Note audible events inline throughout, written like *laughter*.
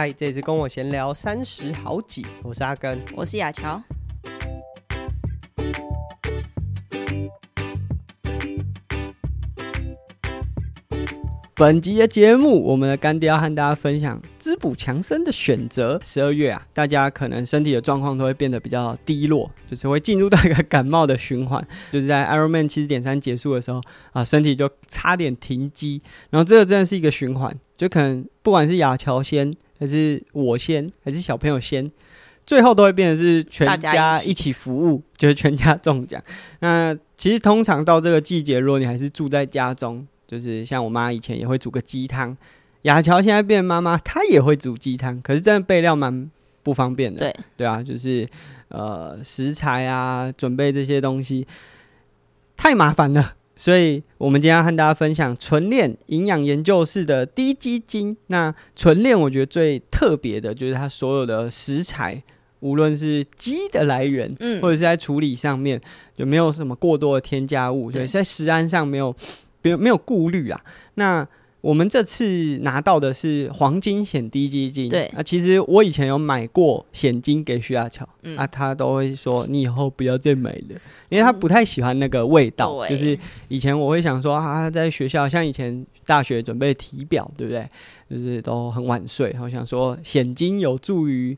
嗨，这次跟我闲聊三十好几，我是阿根，我是雅乔。本集的节目，我们的干爹要和大家分享滋补强身的选择。十二月啊，大家可能身体的状况都会变得比较低落，就是会进入到一个感冒的循环。就是在 Ironman 七十点三结束的时候啊，身体就差点停机。然后这个真的是一个循环，就可能不管是亚乔先，还是我先，还是小朋友先，最后都会变成是全家一起服务，就是全家中奖。那其实通常到这个季节，如果你还是住在家中。就是像我妈以前也会煮个鸡汤，雅乔现在变妈妈，她也会煮鸡汤，可是真的备料蛮不方便的。对对啊，就是呃食材啊，准备这些东西太麻烦了。所以我们今天要和大家分享纯练营养研究室的低基精。那纯练我觉得最特别的就是它所有的食材，无论是鸡的来源，嗯，或者是在处理上面，就没有什么过多的添加物，所以在食安上没有。没有没有顾虑啊。那我们这次拿到的是黄金险低基金。对啊，其实我以前有买过险金给徐亚乔，嗯，啊，他都会说你以后不要再买了，因为他不太喜欢那个味道。嗯、就是以前我会想说啊，在学校像以前大学准备体表，对不对？就是都很晚睡，我想说险金有助于。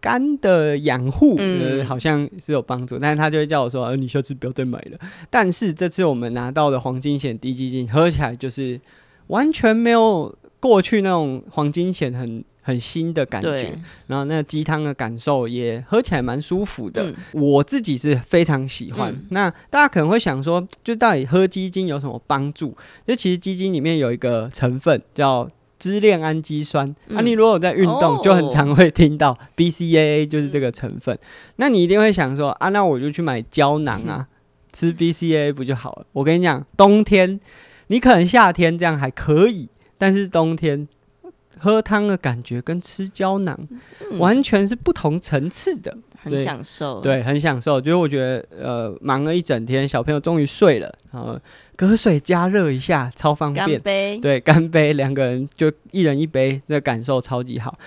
肝的养护，呃，好像是有帮助，但是他就会叫我说，呃，你下次不要再买了。但是这次我们拿到的黄金险低基金，喝起来就是完全没有过去那种黄金藓很很新的感觉，然后那鸡汤的感受也喝起来蛮舒服的，嗯。我自己是非常喜欢。嗯、那大家可能会想说，就到底喝鸡精有什么帮助？就其实鸡精里面有一个成分叫。支链氨基酸，嗯、啊，你如果有在运动，就很常会听到 BCAA，就是这个成分。嗯、那你一定会想说，啊，那我就去买胶囊啊，*laughs* 吃 BCAA 不就好了？我跟你讲，冬天你可能夏天这样还可以，但是冬天喝汤的感觉跟吃胶囊完全是不同层次的。很享受，对，很享受。就是我觉得，呃，忙了一整天，小朋友终于睡了，然后隔水加热一下，超方便。干杯，对，干杯，两个人就一人一杯，这个感受超级好。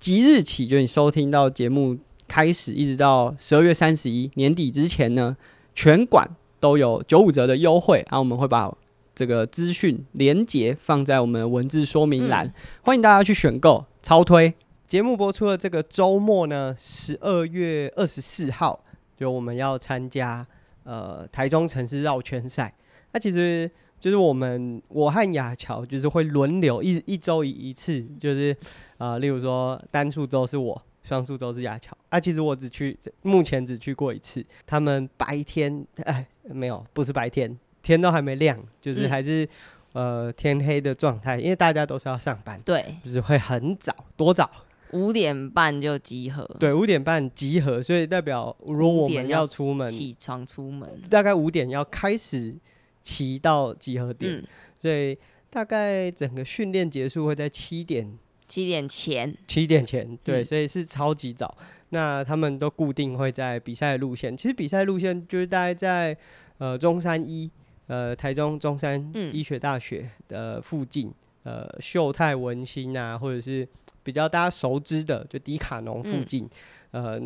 即日起，就你收听到节目开始，一直到十二月三十一年底之前呢，全馆都有九五折的优惠。然后我们会把这个资讯连结放在我们的文字说明栏，嗯，欢迎大家去选购，超推。节目播出的这个周末呢，十二月二十四号，就我们要参加呃台中城市绕圈赛。那其实就是我们我和雅乔就是会轮流一一周一一次，就是呃例如说单数周是我，双数周是雅乔。啊，其实我只去目前只去过一次。他们白天哎没有，不是白天，天都还没亮，就是还是、嗯、呃天黑的状态，因为大家都是要上班，对，就是会很早，多早？五点半就集合，对，五点半集合，所以代表如果我们要出门，起床出门，大概五点要开始骑到集合点，嗯，所以大概整个训练结束会在七点，七点前，七点前，对，嗯，所以是超级早。那他们都固定会在比赛路线，其实比赛路线就是大概在呃中山医，呃台中中山医学大学的附近，嗯，呃秀泰文心啊，或者是。比较大家熟知的，就迪卡侬附近，嗯，呃，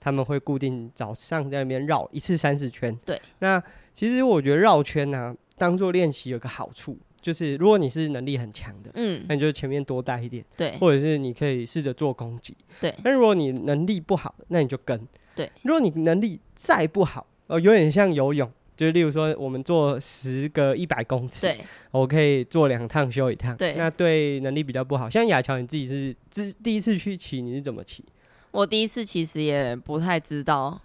他们会固定早上在那边绕一次三十圈。对，那其实我觉得绕圈呢，啊，当做练习有个好处，就是如果你是能力很强的，嗯，那你就前面多带一点，对，或者是你可以试着做攻击，对。但如果你能力不好，那你就跟，对。如果你能力再不好，哦，有点像游泳。就例如说，我们做十个一百公尺，我可以做两趟休一趟。对，那对能力比较不好，像雅乔你自己是第第一次去骑，你是怎么骑？我第一次其实也不太知道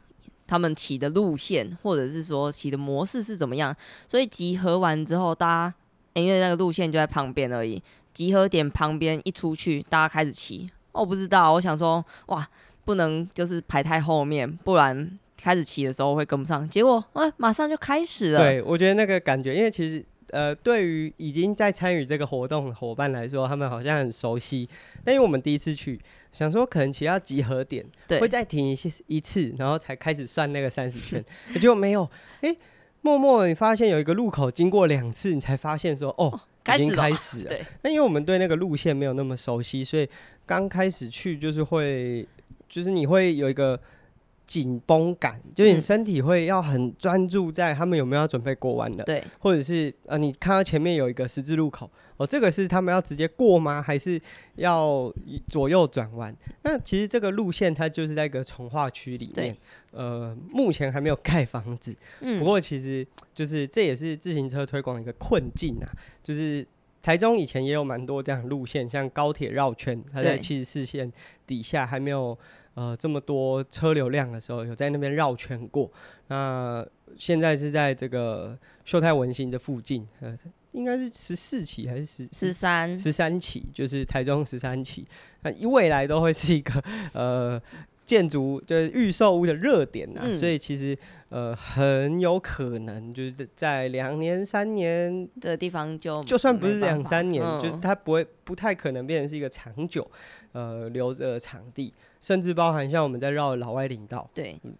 他们骑的路线，或者是说骑的模式是怎么样。所以集合完之后，大家、欸、因为那个路线就在旁边而已，集合点旁边一出去，大家开始骑。我不知道，我想说，哇，不能就是排太后面，不然。开始骑的时候会跟不上，结果啊，马上就开始了。对，我觉得那个感觉，因为其实呃，对于已经在参与这个活动的伙伴来说，他们好像很熟悉。但因为我们第一次去，想说可能骑到集合点，对，会再停一次一次，然后才开始算那个三十圈。结果没有，哎、欸，默默你发现有一个路口经过两次，你才发现说，哦，已经开始了。对，那因为我们对那个路线没有那么熟悉，所以刚开始去就是会，就是你会有一个。紧绷感，就是你身体会要很专注在他们有没有要准备过弯的，对，或者是呃，你看到前面有一个十字路口，哦，这个是他们要直接过吗？还是要左右转弯？那其实这个路线它就是在一个从化区里面，对呃，目前还没有盖房子，嗯，不过其实就是这也是自行车推广的一个困境啊，就是台中以前也有蛮多这样的路线，像高铁绕圈，它在七十四线底下还没有。呃，这么多车流量的时候，有在那边绕圈过。那现在是在这个秀泰文心的附近，呃，应该是十四期还是十十三十三期，就是台中十三期。那未来都会是一个呃建筑就是预售屋的热点呐，嗯、所以其实呃很有可能就是在两年三年的地方就就算不是两三年，嗯、就是它不会不太可能变成是一个长久呃留着的场地。甚至包含像我们在绕老外领道，对、嗯，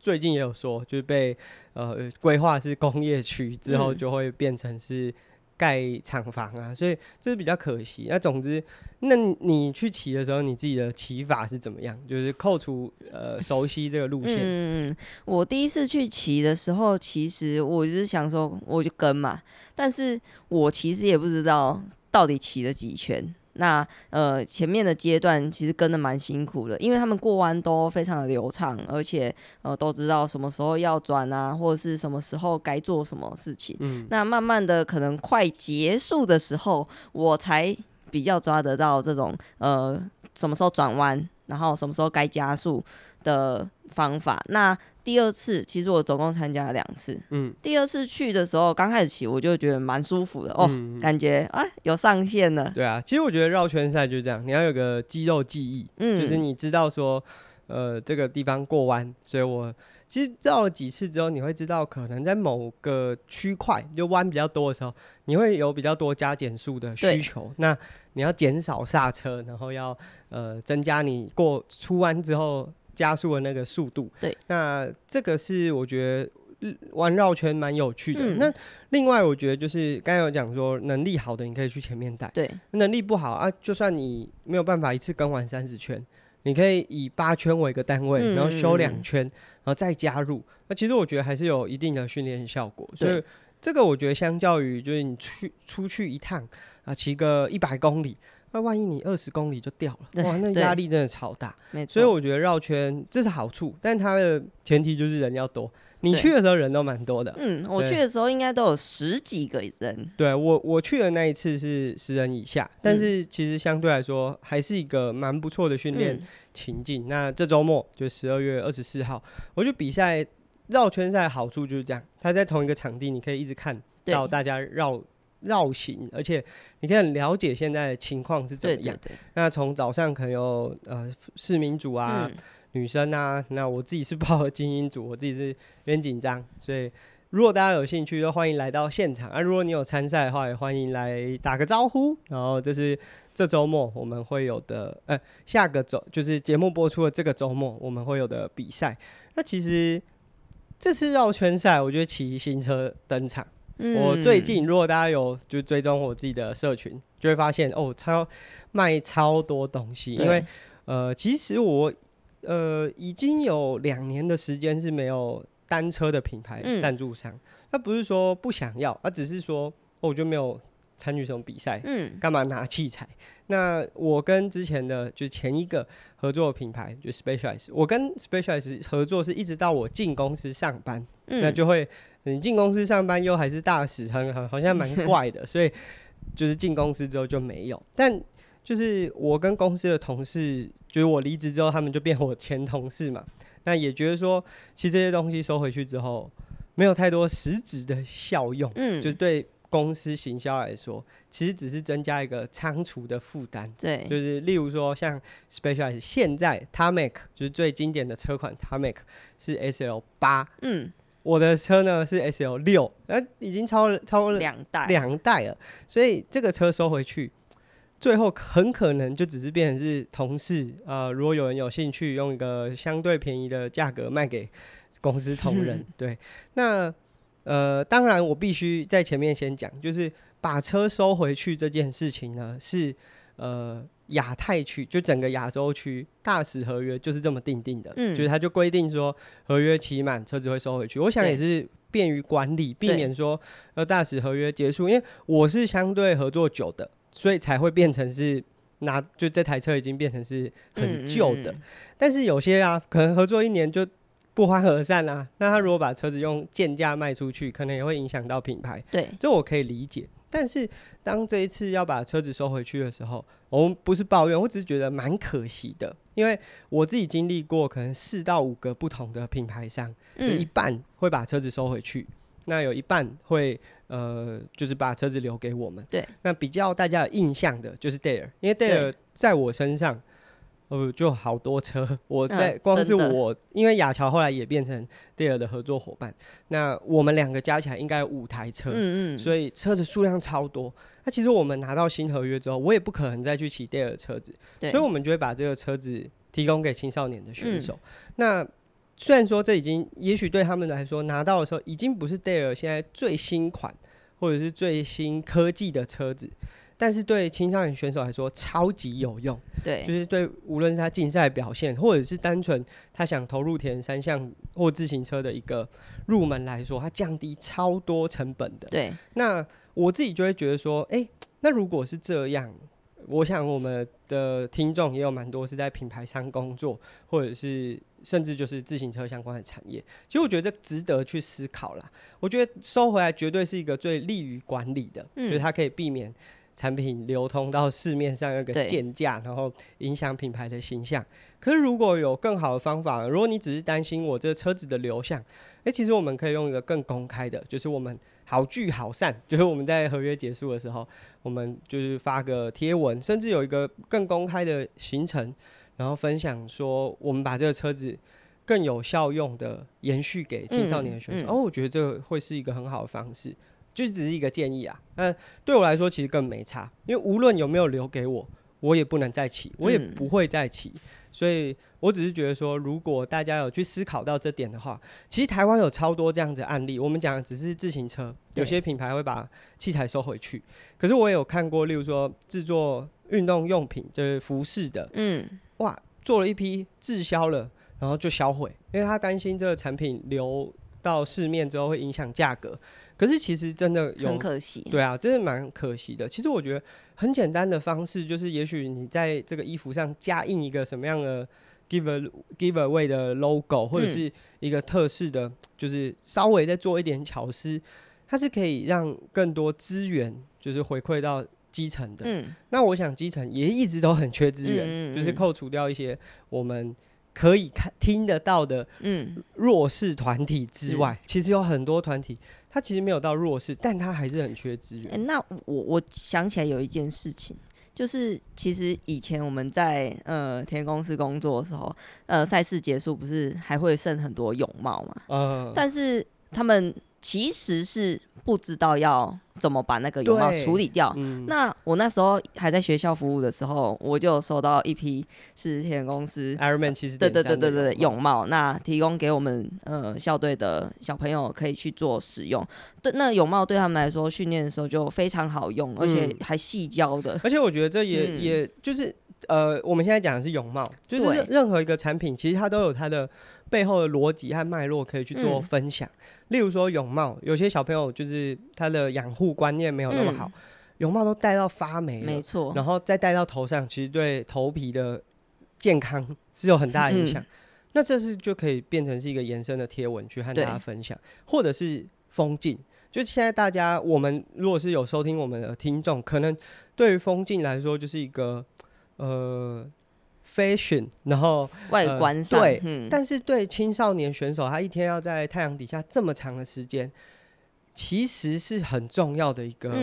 最近也有说，就是被呃规划是工业区之后，就会变成是盖厂房啊，所以这是比较可惜。那总之，那你去骑的时候，你自己的骑法是怎么样？就是扣除呃熟悉这个路线。嗯，我第一次去骑的时候，其实我是想说，我就跟嘛，但是我其实也不知道到底骑了几圈。那呃，前面的阶段其实跟的蛮辛苦的，因为他们过弯都非常的流畅，而且呃都知道什么时候要转啊，或者是什么时候该做什么事情。嗯，那慢慢的可能快结束的时候，我才比较抓得到这种呃什么时候转弯，然后什么时候该加速的方法。那第二次，其实我总共参加了两次。嗯，第二次去的时候，刚开始骑我就觉得蛮舒服的哦，嗯、感觉啊有上限了。对啊，其实我觉得绕圈赛就是这样，你要有个肌肉记忆，嗯，就是你知道说，呃，这个地方过弯，所以我其实绕了几次之后，你会知道可能在某个区块就弯比较多的时候，你会有比较多加减速的需求，那你要减少刹车，然后要呃增加你过出弯之后。加速的那个速度，对，那这个是我觉得玩绕圈蛮有趣的。嗯、那另外我觉得就是刚才有讲说，能力好的你可以去前面带，对，能力不好啊，就算你没有办法一次跟完三十圈，你可以以八圈为一个单位，嗯、然后休两圈，然后再加入。那其实我觉得还是有一定的训练效果。所以这个我觉得相较于就是你去出去一趟啊，骑个一百公里。那万一你二十公里就掉了，哇，那压力真的超大。所以我觉得绕圈这是好处，但它的前提就是人要多。你去的时候人都蛮多的。嗯，我去的时候应该都有十几个人。对，我我去的那一次是十人以下，但是其实相对来说还是一个蛮不错的训练情境。那这周末就十二月二十四号，我觉得比赛绕圈赛好处就是这样，它在同一个场地，你可以一直看到大家绕。绕行，而且你可以很了解现在的情况是怎么样。对对对，那从早上可能有呃市民组啊、嗯、女生啊，那我自己是报了精英组，我自己是有点紧张，所以如果大家有兴趣，就欢迎来到现场。啊，如果你有参赛的话，也欢迎来打个招呼。然后这是这周末我们会有的，呃，下个周就是节目播出的这个周末我们会有的比赛。那其实这次绕圈赛，我觉得骑新车登场。我最近，如果大家有就追踪我自己的社群，就会发现哦，超卖超多东西。因为呃，其实我呃已经有两年的时间是没有单车的品牌赞助商。那、嗯、不是说不想要，而、啊、只是说、哦、我就没有参与什么比赛。嗯，干嘛拿器材？那我跟之前的就是前一个合作的品牌就 Specialized，我跟 Specialized 合作是一直到我进公司上班，嗯、那就会。你进公司上班又还是大使，很好，好像蛮怪的，*laughs* 所以就是进公司之后就没有。但就是我跟公司的同事，就是我离职之后，他们就变我前同事嘛。那也觉得说，其实这些东西收回去之后，没有太多实质的效用。嗯，就对公司行销来说，其实只是增加一个仓储的负担。对，就是例如说像 Specialized，现在 Tarmac 就是最经典的车款 Tarmac 是 SL 八。嗯。我的车呢是 S L 六，呃，已经超超两代两代了，所以这个车收回去，最后很可能就只是变成是同事啊、呃。如果有人有兴趣，用一个相对便宜的价格卖给公司同仁，*laughs* 对。那呃，当然我必须在前面先讲，就是把车收回去这件事情呢，是呃亚太区就整个亚洲区大使合约就是这么定定的，嗯，就是它就规定说合约期满车子会收回去。我想也是便于管理，避免说呃大使合约结束，因为我是相对合作久的，所以才会变成是拿就这台车已经变成是很旧的，嗯嗯嗯，但是有些啊可能合作一年就。不欢而散啊！那他如果把车子用贱价卖出去，可能也会影响到品牌。对，这我可以理解。但是当这一次要把车子收回去的时候，我们不是抱怨，我只是觉得蛮可惜的。因为我自己经历过，可能四到五个不同的品牌商，有一半会把车子收回去，嗯、那有一半会呃，就是把车子留给我们。对，那比较大家有印象的就是 Dare，因为 Dare 在我身上。呃，就好多车，*laughs* 我在光是我，因为亚乔后来也变成 Dare 的合作伙伴，那我们两个加起来应该有五台车，嗯嗯，所以车子数量超多。那其实我们拿到新合约之后，我也不可能再去骑 Dare 的车子，所以我们就会把这个车子提供给青少年的选手。那虽然说这已经，也许对他们来说拿到的时候已经不是 Dare 现在最新款或者是最新科技的车子。但是对青少年选手来说超级有用，对，就是对无论是他竞赛表现，或者是单纯他想投入田三项或自行车的一个入门来说，它降低超多成本的。对，那我自己就会觉得说，哎、欸，那如果是这样，我想我们的听众也有蛮多是在品牌商工作，或者是甚至就是自行车相关的产业，其实我觉得这值得去思考啦。我觉得收回来绝对是一个最利于管理的，嗯、就是它可以避免。产品流通到市面上有个贱价，然后影响品牌的形象。可是如果有更好的方法，如果你只是担心我这个车子的流向，诶、欸，其实我们可以用一个更公开的，就是我们好聚好散，*laughs* 就是我们在合约结束的时候，我们就是发个贴文，甚至有一个更公开的行程，然后分享说我们把这个车子更有效用的延续给青少年的选手。嗯嗯、哦，我觉得这个会是一个很好的方式。就只是一个建议啊，那对我来说其实更没差，因为无论有没有留给我，我也不能再骑，我也不会再骑，嗯、所以我只是觉得说，如果大家有去思考到这点的话，其实台湾有超多这样子的案例。我们讲的只是自行车，有些品牌会把器材收回去，可是我也有看过，例如说制作运动用品，就是服饰的，嗯，哇，做了一批滞销了，然后就销毁，因为他担心这个产品流到市面之后会影响价格。可是其实真的有很可惜，对啊，真的蛮可惜的。其实我觉得很简单的方式，就是也许你在这个衣服上加印一个什么样的 give a, give away 的 logo，或者是一个特式的，就是稍微再做一点巧思，它是可以让更多资源就是回馈到基层的。嗯，那我想基层也一直都很缺资源，嗯嗯嗯，就是扣除掉一些我们。可以看听得到的，嗯，弱势团体之外，嗯、其实有很多团体，他其实没有到弱势，但他还是很缺资源。欸、那我我想起来有一件事情，就是其实以前我们在呃田公司工作的时候，呃赛事结束不是还会剩很多泳帽嘛？嗯，但是他们其实是不知道要。怎么把那个泳帽处理掉？嗯、那我那时候还在学校服务的时候，我就收到一批是铁人公司 Ironman 其实对对对对对泳帽，那提供给我们呃校队的小朋友可以去做使用。对，那泳帽对他们来说训练的时候就非常好用，而且还细胶的、嗯。而且我觉得这也、嗯、也就是呃，我们现在讲的是泳帽，就是任何一个产品其实它都有它的。背后的逻辑和脉络可以去做分享，嗯、例如说泳帽，有些小朋友就是他的养护观念没有那么好，嗯、泳帽都戴到发霉了，没错，然后再戴到头上，其实对头皮的健康是有很大的影响。嗯、那这是就可以变成是一个延伸的贴文去和大家分享，或者是风镜，就现在大家我们如果是有收听我们的听众，可能对于风镜来说就是一个呃。fashion，然后外观上，呃、对，嗯、但是对青少年选手，他一天要在太阳底下这么长的时间，其实是很重要的一个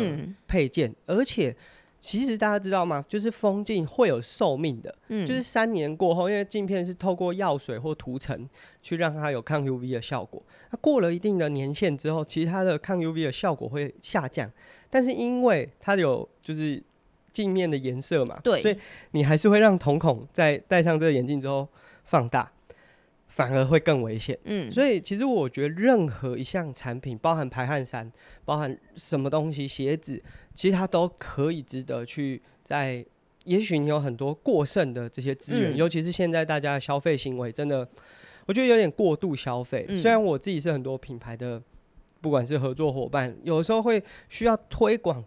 配件。嗯、而且，其实大家知道吗？就是风镜会有寿命的，嗯、就是三年过后，因为镜片是透过药水或涂层去让它有抗 UV 的效果。它过了一定的年限之后，其实它的抗 UV 的效果会下降。但是因为它有就是。镜面的颜色嘛，对，所以你还是会让瞳孔在戴上这个眼镜之后放大。反而会更危险。嗯，所以其实我觉得任何一项产品，包含排汗衫，包含什么东西，鞋子，其实它都可以值得去在。也许你有很多过剩的这些资源，嗯、尤其是现在大家的消费行为真的，我觉得有点过度消费。嗯、虽然我自己是很多品牌的，不管是合作伙伴，有时候会需要推广，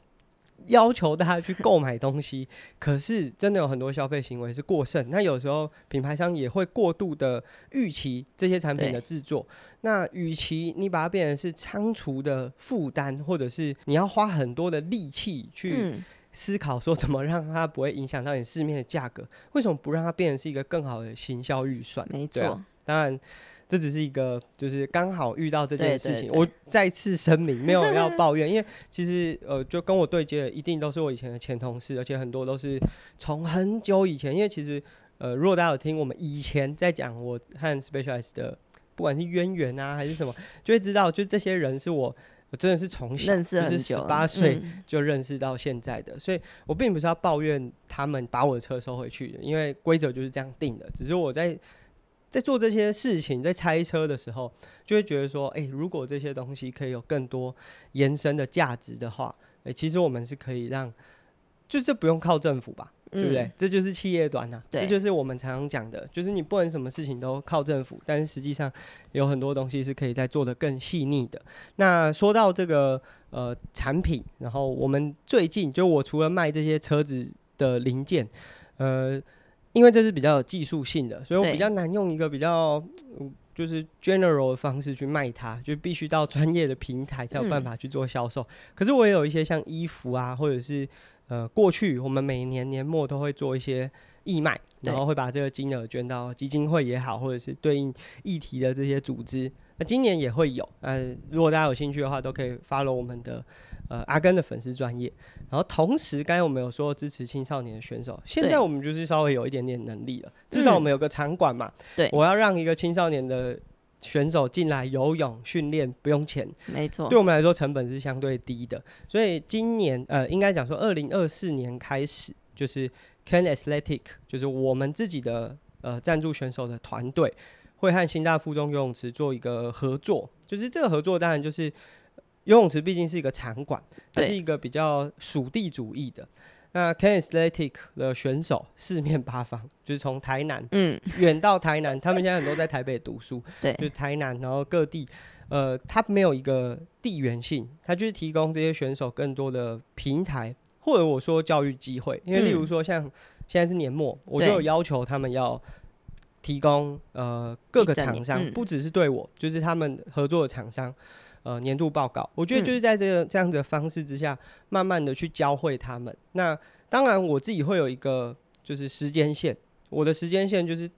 要求大家去购买东西，*laughs* 可是真的有很多消费行为是过剩。那有时候品牌商也会过度的预期这些产品的制作。那与其你把它变成是仓储的负担，或者是你要花很多的力气去、嗯。思考说怎么让它不会影响到你市面的价格？为什么不让它变成是一个更好的行销预算？没错、啊，当然这只是一个，就是刚好遇到这件事情。我再次声明，没有要 *laughs* 抱怨，因为其实呃，就跟我对接的一定都是我以前的前同事，而且很多都是从很久以前。因为其实呃，如果大家有听我们以前在讲我和 Specialized 的，不管是渊源啊还是什么，就会知道，就这些人是我。我真的是从小认识很久，十八岁就认识到现在的，嗯、所以我并不是要抱怨他们把我的车收回去的，因为规则就是这样定的。只是我在在做这些事情，在拆车的时候，就会觉得说，哎、欸，如果这些东西可以有更多延伸的价值的话，哎、欸，其实我们是可以让，就这不用靠政府吧。对不对？嗯、这就是企业端呐、这就是我们常常讲的，就是你不能什么事情都靠政府，但是实际上有很多东西是可以在做的更细腻的。那说到这个呃产品，然后我们最近就我除了卖这些车子的零件，呃，因为这是比较有技术性的，所以我比较难用一个比较、呃、就是 general 的方式去卖它，就必须到专业的平台才有办法去做销售。嗯、可是我也有一些像衣服啊，或者是。呃，过去我们每年年末都会做一些义卖，然后会把这个金额捐到基金会也好，或者是对应议题的这些组织。那今年也会有，呃，如果大家有兴趣的话，都可以 follow 我们的呃阿根的粉丝专业。然后同时，刚才我们有说支持青少年的选手，现在我们就是稍微有一点点能力了，至少我们有个场馆嘛。对，我要让一个青少年的。选手进来游泳训练不用钱，没错，对我们来说成本是相对低的。所以今年呃，应该讲说二零二四年开始，就是 Can Athletic，就是我们自己的呃赞助选手的团队，会和新大附中游泳池做一个合作。就是这个合作当然就是游泳池毕竟是一个场馆，它是一个比较属地主义的。那 Ken Athletic 的选手四面八方，就是从台南，嗯，*laughs* 远到台南，他们现在很多在台北读书，*laughs* 对，就是台南，然后各地，呃，他没有一个地缘性，他就是提供这些选手更多的平台，或者我说教育机会，因为例如说像现在是年末，我就有要求他们要提供呃各个厂商，不只是对我，就是他们合作的厂商。呃，年度报告，我觉得就是在这个这样的方式之下，嗯、慢慢的去教会他们。那当然，我自己会有一个就是时间线，我的时间线就是，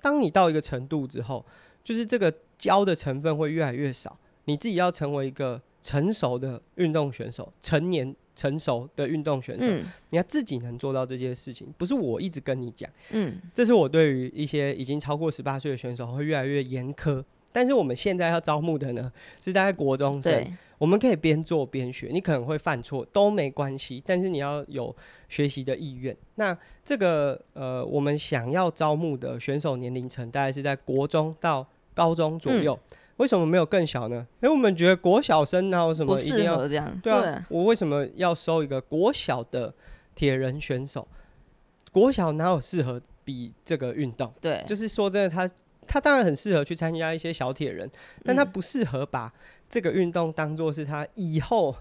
当你到一个程度之后，就是这个教的成分会越来越少，你自己要成为一个成熟的运动选手，成年成熟的运动选手，嗯、你要自己能做到这件事情，不是我一直跟你讲，嗯，这是我对于一些已经超过十八岁的选手会越来越严苛。但是我们现在要招募的呢，是大概国中生。我们可以边做边学，你可能会犯错都没关系，但是你要有学习的意愿。那这个呃，我们想要招募的选手年龄层大概是在国中到高中左右。嗯、为什么没有更小呢？因为我们觉得国小生哪有什么一定要这样？对啊，对我为什么要收一个国小的铁人选手？国小哪有适合比这个运动？对，就是说真的，他。他当然很适合去参加一些小铁人，但他不适合把这个运动当做是他以后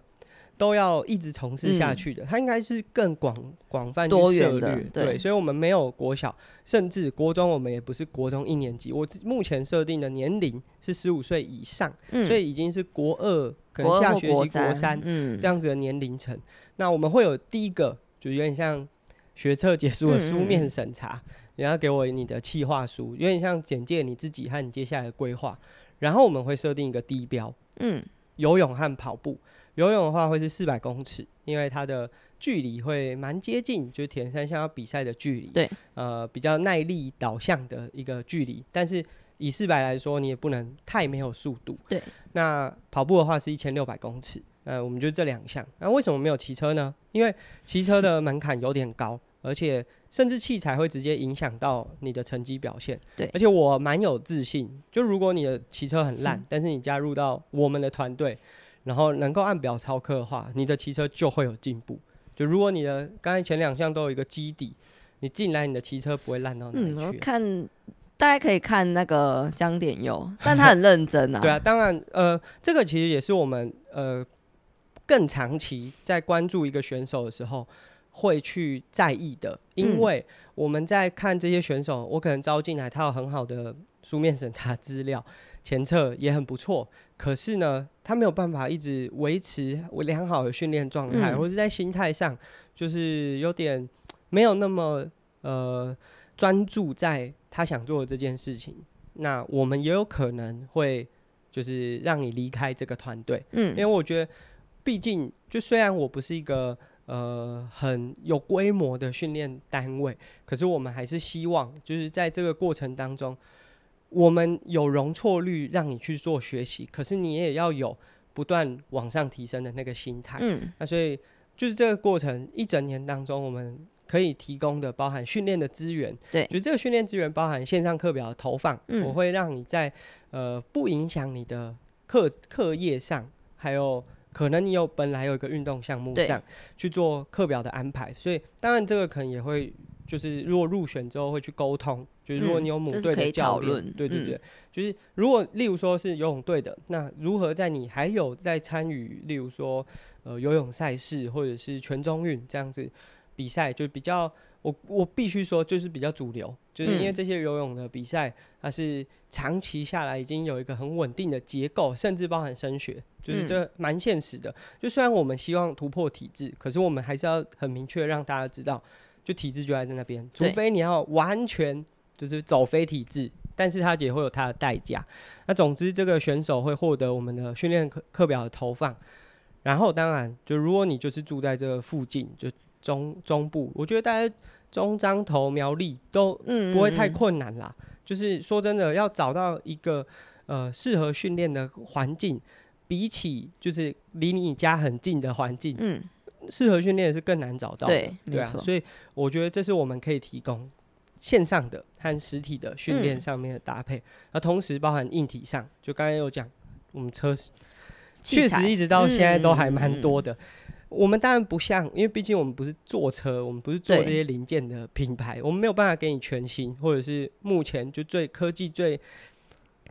都要一直从事下去的。嗯、他应该是更广广泛去涉猎，对，对。所以，我们没有国小，甚至国中，我们也不是国中一年级。我目前设定的年龄是十五岁以上，嗯、所以已经是国二，可能下学期国三，嗯，这样子的年龄层。那我们会有第一个，就有点像学测结束的书面审查。你要给我你的企划书，有点像简介你自己和你接下来的规划。然后我们会设定一个低标，嗯，游泳和跑步。游泳的话会是四百公尺，因为它的距离会蛮接近，就是铁人三项要比赛的距离。对，呃，比较耐力导向的一个距离。但是以四百来说，你也不能太没有速度。对，那跑步的话是一千六百公尺。呃，我们就这两项。那为什么没有骑车呢？因为骑车的门槛有点高。而且甚至器材会直接影响到你的成绩表现。对，而且我蛮有自信，就如果你的骑车很烂，嗯，但是你加入到我们的团队，然后能够按表操课的话，你的骑车就会有进步。就如果你的刚才前两项都有一个基底，你进来你的骑车不会烂到哪里去。看大家可以看那个江点佑，但他很认真啊。*laughs* 对啊，当然，呃，这个其实也是我们呃更长期在关注一个选手的时候会去在意的，因为我们在看这些选手，我可能招进来，他有很好的书面审查资料，前测也很不错。可是呢，他没有办法一直维持良好的训练状态，或者在心态上就是有点没有那么呃专注在他想做的这件事情。那我们也有可能会就是让你离开这个团队，嗯，因为我觉得毕竟就虽然我不是一个呃很有规模的训练单位，可是我们还是希望就是在这个过程当中。我们有容错率让你去做学习，可是你也要有不断往上提升的那个心态。嗯，那所以就是这个过程一整年当中，我们可以提供的包含训练的资源。对，就这个训练资源包含线上课表的投放，嗯，我会让你在呃不影响你的课课业上，还有可能你有本来有一个运动项目上去做课表的安排。所以当然这个可能也会。就是如果入选之后会去沟通，就是如果你有母队的教练，对对对，就是如果例如说是游泳队的，那如何在你还有在参与，例如说呃游泳赛事或者是全中运这样子比赛，就比较我我必须说就是比较主流，就是因为这些游泳的比赛它是长期下来已经有一个很稳定的结构，甚至包含升学，就是这蛮现实的。就虽然我们希望突破体制，可是我们还是要很明确让大家知道。就体制就在那边，除非你要完全就是走非体制，但是它也会有它的代价。那总之，这个选手会获得我们的训练课课表的投放。然后，当然，就如果你就是住在这个附近，就中中部，我觉得大家中彰投苗栗都不会太困难啦。嗯嗯嗯。就是说真的，要找到一个呃适合训练的环境，比起就是离你家很近的环境，嗯。适合训练是更难找到的，对，对啊，所以我觉得这是我们可以提供线上的和实体的训练上面的搭配，那、嗯、同时包含硬体上，就刚才有讲，我们车确实一直到现在都还蛮多的。嗯、我们当然不像，因为毕竟我们不是做车，我们不是做这些零件的品牌，我们没有办法给你全新或者是目前就最科技最。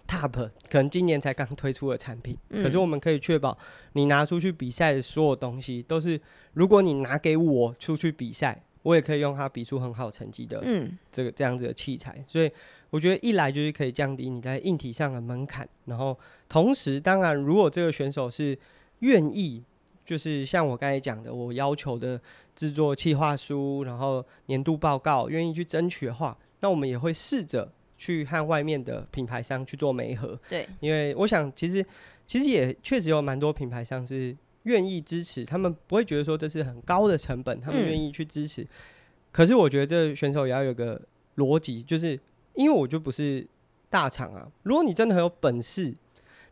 Top 可能今年才刚推出的产品，嗯，可是我们可以确保你拿出去比赛的所有东西都是，如果你拿给我出去比赛，我也可以用它比出很好成绩的，嗯，这个这样子的器材。所以我觉得一来就是可以降低你在硬体上的门槛，然后同时当然如果这个选手是愿意，就是像我刚才讲的，我要求的制作企划书，然后年度报告，愿意去争取的话，那我们也会试着。去和外面的品牌商去做媒合，对，因为我想其实其实也确实有蛮多品牌商是愿意支持，他们不会觉得说这是很高的成本，他们愿意去支持。嗯。可是我觉得这选手也要有个逻辑，就是因为我就不是大厂啊，如果你真的很有本事，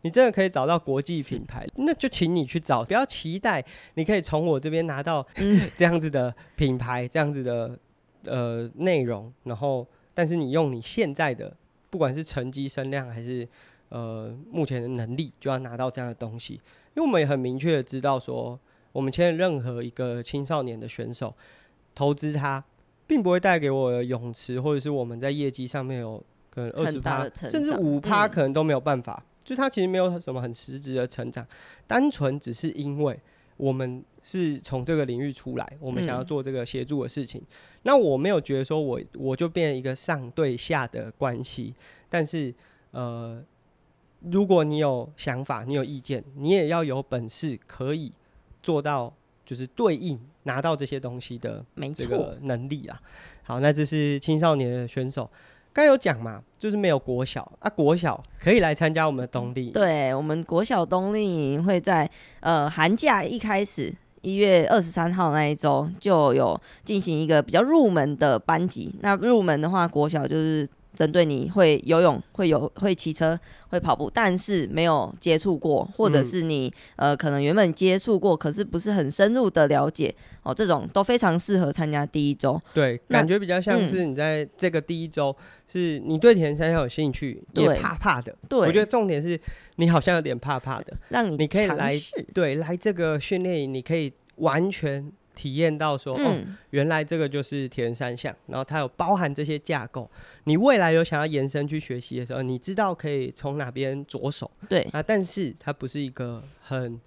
你真的可以找到国际品牌，*laughs* 那就请你去找，不要期待你可以从我这边拿到 *laughs* 这样子的品牌，这样子的呃内容，然后。但是你用你现在的，不管是成绩、声量，还是呃目前的能力，就要拿到这样的东西。因为我们也很明确的知道说，我们签任何一个青少年的选手，投资他，并不会带给我的泳池，或者是我们在业绩上面有可能二十趴，甚至五趴，可能都没有办法。嗯、就他其实没有什么很实质的成长，单纯只是因为。我们是从这个领域出来，我们想要做这个协助的事情。嗯。那我没有觉得说我我就变成一个上对下的关系，但是呃，如果你有想法，你有意见，你也要有本事可以做到，就是对应拿到这些东西的这个能力啊。好，那这是青少年的选手。刚有讲嘛，就是没有国小啊，国小可以来参加我们的冬令营。对，我们国小冬令营会在呃寒假一开始，一月二十三号那一周就有进行一个比较入门的班级。那入门的话，国小就是针对你会游泳、会游、会骑车、会跑步，但是没有接触过，或者是你、嗯、呃可能原本接触过，可是不是很深入的了解哦，这种都非常适合参加第一周。对，感觉比较像是你在这个第一周，是你对铁人三有兴趣，也怕怕的。对，我觉得重点是你好像有点怕怕的，让你你可以来对来这个训练营，你可以完全。体验到说、嗯、哦，原来这个就是铁人三项，然后它有包含这些架构。你未来有想要延伸去学习的时候，你知道可以从哪边着手。对啊，但是它不是一个很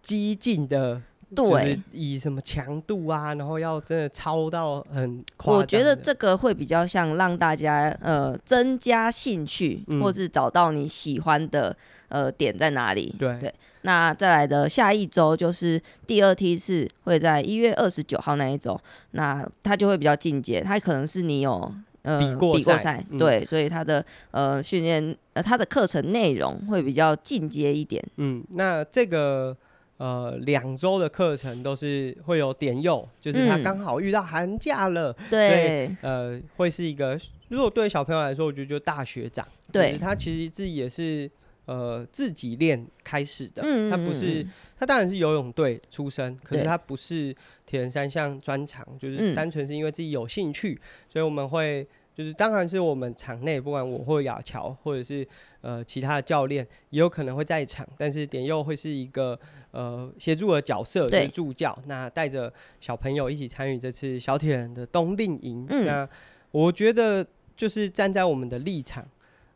激进的，对，就是以什么强度啊，然后要真的超到很夸张。我觉得这个会比较像让大家呃增加兴趣，嗯、或是找到你喜欢的呃点在哪里。对对。那再来的下一周就是第二梯次，会在一月二十九号那一周，那它就会比较进阶，它可能是你有呃比过赛，嗯、对，所以他的呃训练呃他的课程内容会比较进阶一点。嗯，那这个呃两周的课程都是会有点用，就是他刚好遇到寒假了，嗯、对，所以呃会是一个，如果对小朋友来说，我觉得就大学长，对，他其实自己也是。呃，自己练开始的，嗯、他不是，他当然是游泳队出身，可是他不是铁人三项专长，就是单纯是因为自己有兴趣，嗯、所以我们会，就是当然是我们场内不管我或亚乔或者是呃其他的教练也有可能会在场，但是点佑会是一个呃协助的角色，就是助教，那带着小朋友一起参与这次小铁人的冬令营，嗯、那我觉得就是站在我们的立场。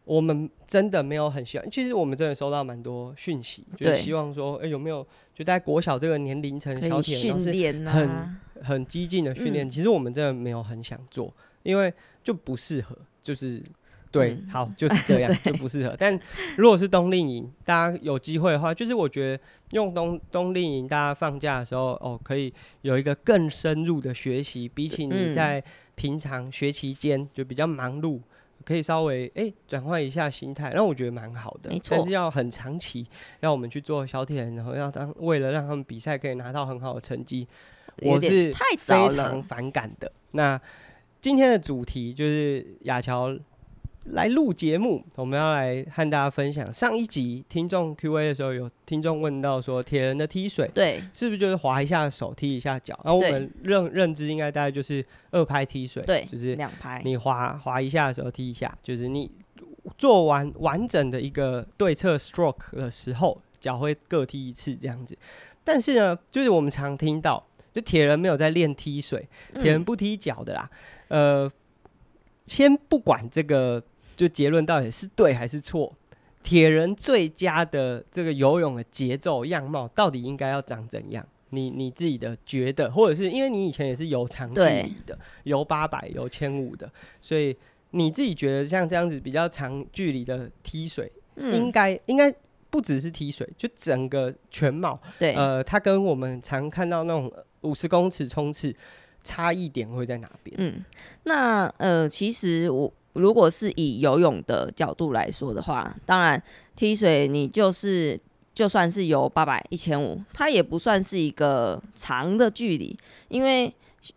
我们真的没有很希望，其实我们真的收到蛮多讯息，就是希望说，哎、欸，有没有就在国小这个年龄层小铁人是很很激进的训练？嗯、其实我们真的没有很想做，因为就不适合，就是对，嗯、好就是这样，*laughs* 就不适合。但如果是冬令营，大家有机会的话，就是我觉得用冬冬令营，大家放假的时候哦，可以有一个更深入的学习，比起你在平常学期间就比较忙碌。可以稍微哎转换一下心态，让我觉得蛮好的。没错，但是要很长期，要我们去做小铁人，然后要当为了让他们比赛可以拿到很好的成绩，我是非常反感的。那今天的主题就是亚乔。来录节目，我们要来和大家分享上一集听众 Q&A 的时候，有听众问到说，铁人的踢水，对，是不是就是滑一下手，踢一下脚？然后我们认认知应该大概就是二拍踢水，对，就是两拍，你滑滑一下的时候踢一下，就是你做完完整的一个对侧 stroke 的时候，脚会各踢一次这样子。但是呢，就是我们常听到，就铁人没有在练踢水，铁人不踢脚的啦。嗯、呃，先不管这个。就结论到底是对还是错？铁人最佳的这个游泳的节奏样貌到底应该要长怎样？你你自己的觉得，或者是因为你以前也是游长距离的，游八百、游千五的，所以你自己觉得像这样子比较长距离的踢水，嗯、应该应该不只是踢水，就整个全貌。对，呃，它跟我们常看到那种五十公尺冲刺差异点会在哪边？嗯，那呃，其实我。如果是以游泳的角度来说的话，当然踢水你就是就算是游八百、一千五，它也不算是一个长的距离，因为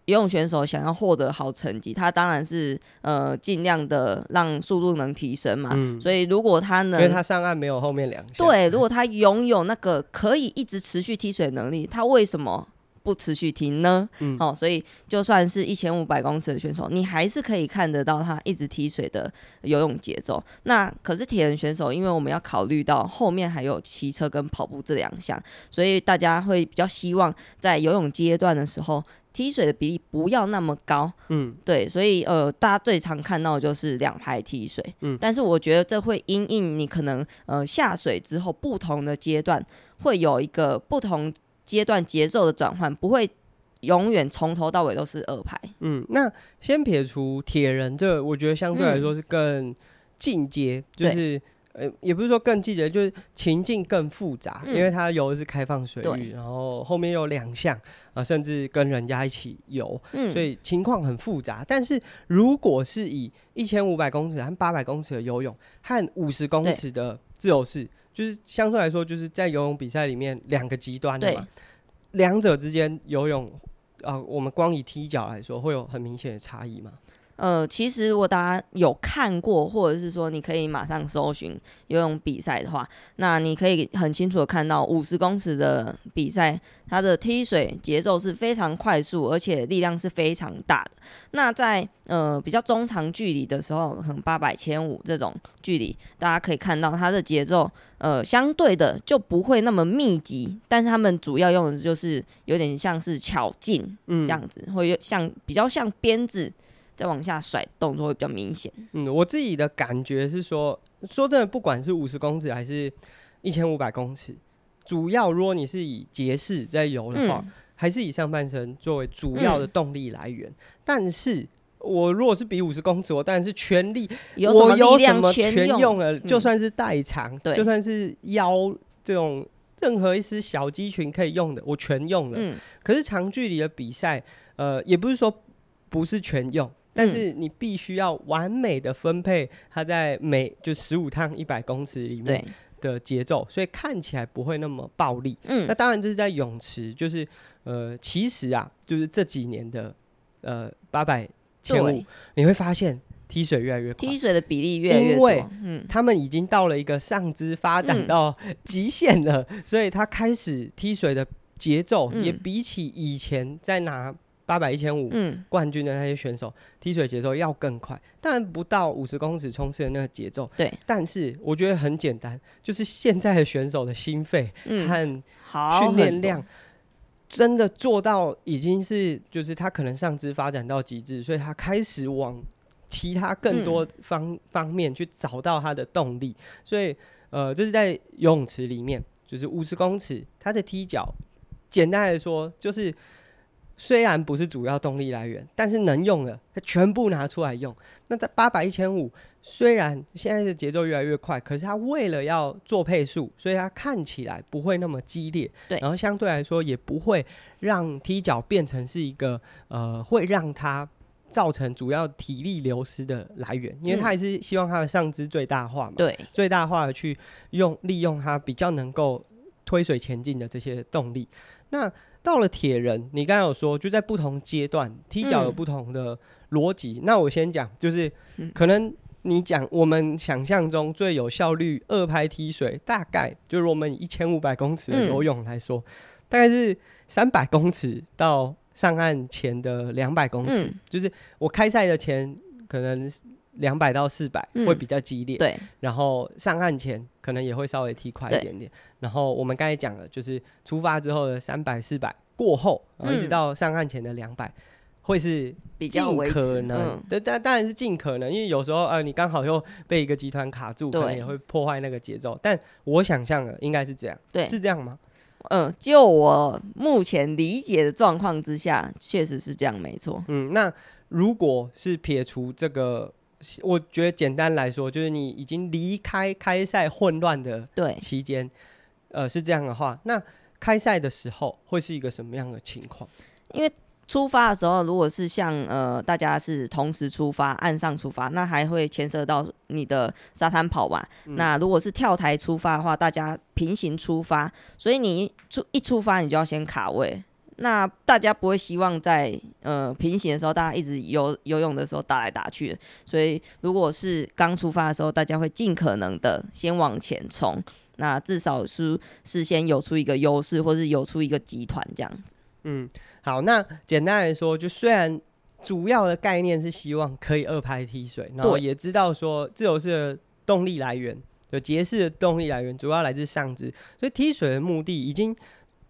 游泳选手想要获得好成绩，他当然是呃尽量的让速度能提升嘛。嗯、所以如果他能，因为他上岸没有后面两下。对，如果他拥有那个可以一直持续踢水能力，他为什么？不持续停呢？嗯，哦，所以就算是一千五百公尺的选手，你还是可以看得到他一直踢水的游泳节奏。那可是铁人选手，因为我们要考虑到后面还有骑车跟跑步这两项，所以大家会比较希望在游泳阶段的时候踢水的比例不要那么高。嗯，对，所以呃，大家最常看到的就是两排踢水。嗯，但是我觉得这会因应你可能呃下水之后不同的阶段会有一个不同。阶段节奏的转换不会永远从头到尾都是二排。嗯，那先撇除铁人，这我觉得相对来说是更进阶，嗯、就是呃，也不是说更进阶，就是情境更复杂，嗯、因为它游的是开放水域，然后后面有两项啊，甚至跟人家一起游，嗯、所以情况很复杂。但是如果是以一千五百公尺和八百公尺的游泳和五十公尺的自由式。就是相对来说，就是在游泳比赛里面两个极端的嘛，两者之间游泳啊、呃，我们光以踢脚来说，会有很明显的差异吗？呃，其实如果大家有看过，或者是说你可以马上搜寻游泳比赛的话，那你可以很清楚的看到五十公尺的比赛，它的踢水节奏是非常快速，而且力量是非常大的。那在呃比较中长距离的时候，可能八百、千五这种距离，大家可以看到它的节奏，呃，相对的就不会那么密集，但是他们主要用的就是有点像是巧劲，嗯，这样子，会像比较像鞭子。再往下甩，动作会比较明显。嗯，我自己的感觉是说，说真的，不管是五十公尺还是一千五百公尺，主要如果你是以节式在游的话，嗯、还是以上半身作为主要的动力来源。嗯、但是我如果是比五十公尺，我当然是全力，我有什么全用了，嗯、就算是代偿，对就算是腰这种任何一丝小肌群可以用的，我全用了。嗯、可是长距离的比赛，呃，也不是说不是全用。但是你必须要完美的分配它在每就十五趟一百公尺里面的节奏，所以看起来不会那么暴力。嗯，那当然这是在泳池，就是呃，其实啊，就是这几年的呃八百千五，你会发现踢水越来越快，踢水的比例越来越多，因为他们已经到了一个上肢发展到极限了，嗯、所以他开始踢水的节奏也比起以前在拿。八百、一千五冠军的那些选手，嗯、踢水节奏要更快，当然不到五十公尺冲刺的那个节奏。对，但是我觉得很简单，就是现在的选手的心肺和训练量真的做到已经是，就是他可能上肢发展到极致，所以他开始往其他更多方、嗯、方面去找到他的动力。所以，呃，这、就是在游泳池里面，就是五十公尺，他的踢脚，简单来说就是。虽然不是主要动力来源，但是能用的，它全部拿出来用。那在八百、一千五，虽然现在的节奏越来越快，可是它为了要做配速，所以它看起来不会那么激烈。对，然后相对来说也不会让踢脚变成是一个呃，会让它造成主要体力流失的来源，因为他还是希望他的上肢最大化嘛。对，最大化的去用利用他比较能够推水前进的这些动力。那到了铁人，你刚刚有说，就在不同阶段踢脚有不同的逻辑。嗯、那我先讲，就是可能你讲我们想象中最有效率二拍踢水，大概就是我们以一千五百公尺的游泳来说，嗯、大概是三百公尺到上岸前的两百公尺，嗯、就是我开赛的前可能。两百到四百会比较激烈，嗯、对，然后上岸前可能也会稍微踢快一点点，然后我们刚才讲了，就是出发之后的三百、四百过后，然后一直到上岸前的两百、嗯，会是比较可能，对，但当然是尽可能，因为有时候呃，你刚好又被一个集团卡住，可能也会破坏那个节奏。但我想象的应该是这样，对，是这样吗？嗯，就我目前理解的状况之下，确实是这样，没错。嗯，那如果是撇除这个。我觉得简单来说，就是你已经离开开赛混乱的期间，呃，是这样的话，那开赛的时候会是一个什么样的情况？因为出发的时候，如果是像呃大家是同时出发，岸上出发，那还会牵涉到你的沙滩跑嘛。嗯、那如果是跳台出发的话，大家平行出发，所以你出一出发，你就要先卡位。那大家不会希望在呃平行的时候，大家一直游游泳的时候打来打去的，所以如果是刚出发的时候，大家会尽可能的先往前冲，那至少是事先游出一个优势，或是游出一个集团这样子。嗯，好，那简单来说，就虽然主要的概念是希望可以二拍踢水，然后也知道说自由式的动力来源，就节式的动力来源主要来自上肢，所以踢水的目的已经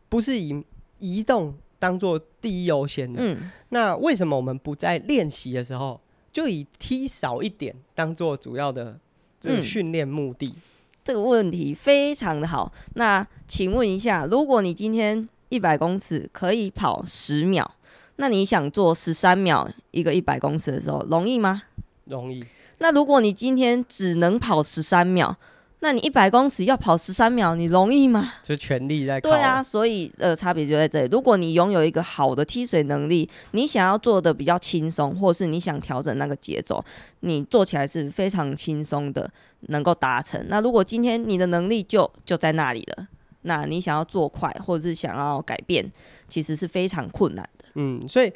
不是以。移动当做第一优先的，嗯，那为什么我们不在练习的时候就以踢少一点当做主要的这个训练目的？嗯，这个问题非常的好。那请问一下，如果你今天一百公尺可以跑十秒，那你想做十三秒一个一百公尺的时候，容易吗？容易。那如果你今天只能跑十三秒？那你一百公尺要跑十三秒，你容易吗？就全力在。对啊，所以呃，差别就在这里。如果你拥有一个好的踢水能力，你想要做的比较轻松，或是你想调整那个节奏，你做起来是非常轻松的，能够达成。那如果今天你的能力就就在那里了，那你想要做快，或者是想要改变，其实是非常困难的。嗯，所以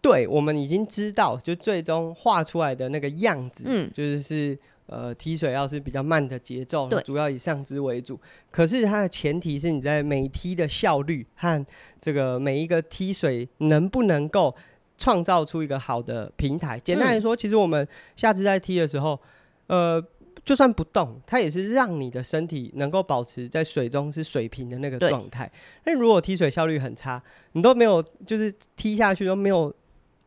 对，我们已经知道，就最终画出来的那个样子，嗯，就是是呃踢水要是比较慢的节奏，主要以上肢为主。可是它的前提是你在每踢的效率和这个每一个踢水能不能够创造出一个好的平台。简单来说，嗯、其实我们下肢在踢的时候，呃。就算不动，它也是让你的身体能够保持在水中是水平的那个状态。那如果踢水效率很差，你都没有，就是踢下去都没有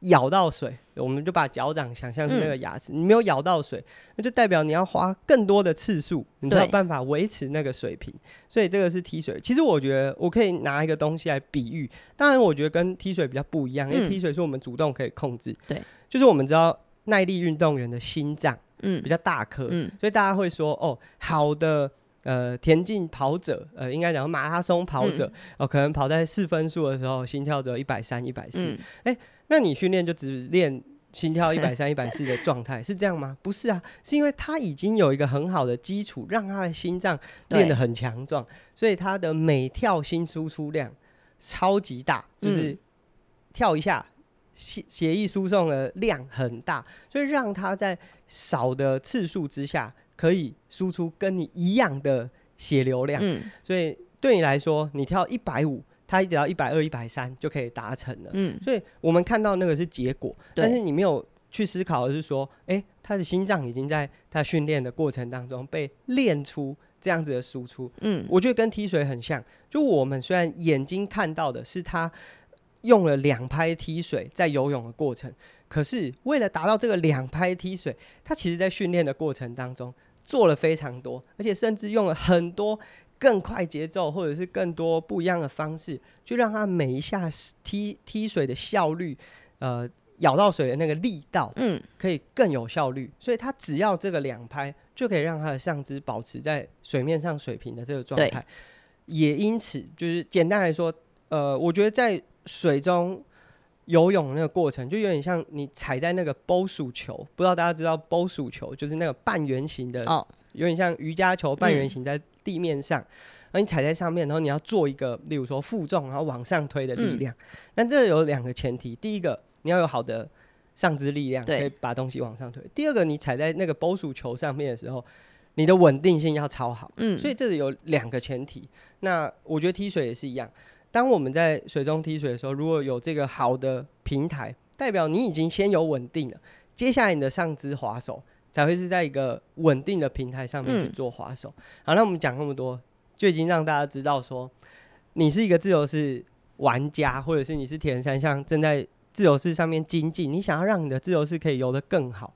咬到水，我们就把脚掌想象成那个牙齿，嗯、你没有咬到水，那就代表你要花更多的次数，你才有办法维持那个水平。所以这个是踢水。其实我觉得我可以拿一个东西来比喻，当然我觉得跟踢水比较不一样，因为踢水是我们主动可以控制。对、嗯，就是我们知道耐力运动员的心脏。嗯，比较大颗，嗯，所以大家会说，哦，好的，呃，田径跑者，呃，应该讲马拉松跑者，嗯、哦，可能跑在四分数的时候，心跳只有一百三、一百四，哎，那你训练就只练心跳一百三、*laughs* 一百四的状态，是这样吗？不是啊，是因为他已经有一个很好的基础，让他的心脏练得很强壮，所以他的每跳心输出量超级大，就是跳一下。血血液输送的量很大，所以让他在少的次数之下，可以输出跟你一样的血流量。嗯，所以对你来说，你跳一百五，它只要一百二、一百三就可以达成了。嗯，所以我们看到那个是结果，但是你没有去思考的是说，诶，他的心脏已经在他训练的过程当中被练出这样子的输出。嗯，我觉得跟踢水很像，就我们虽然眼睛看到的是他。用了两拍踢水在游泳的过程，可是为了达到这个两拍踢水，他其实在训练的过程当中做了非常多，而且甚至用了很多更快节奏或者是更多不一样的方式，去让它每一下踢踢水的效率，呃，咬到水的那个力道，嗯，可以更有效率。所以它只要这个两拍，就可以让它的上肢保持在水面上水平的这个状态。也因此，就是简单来说，呃，我觉得在水中游泳那个过程，就有点像你踩在那个波鼠球，不知道大家知道波鼠球就是那个半圆形的，有点像瑜伽球半圆形在地面上，然后你踩在上面，然后你要做一个，例如说负重，然后往上推的力量。那这有两个前提，第一个你要有好的上肢力量，可以把东西往上推；第二个你踩在那个波鼠球上面的时候，你的稳定性要超好。嗯，所以这里有两个前提。那我觉得踢水也是一样。当我们在水中踢水的时候，如果有这个好的平台，代表你已经先有稳定了。接下来你的上肢滑手才会是在一个稳定的平台上面去做滑手。好，那我们讲那么多，就已经让大家知道说，你是一个自由式玩家，或者是你是铁人三项正在自由式上面精进，你想要让你的自由式可以游得更好。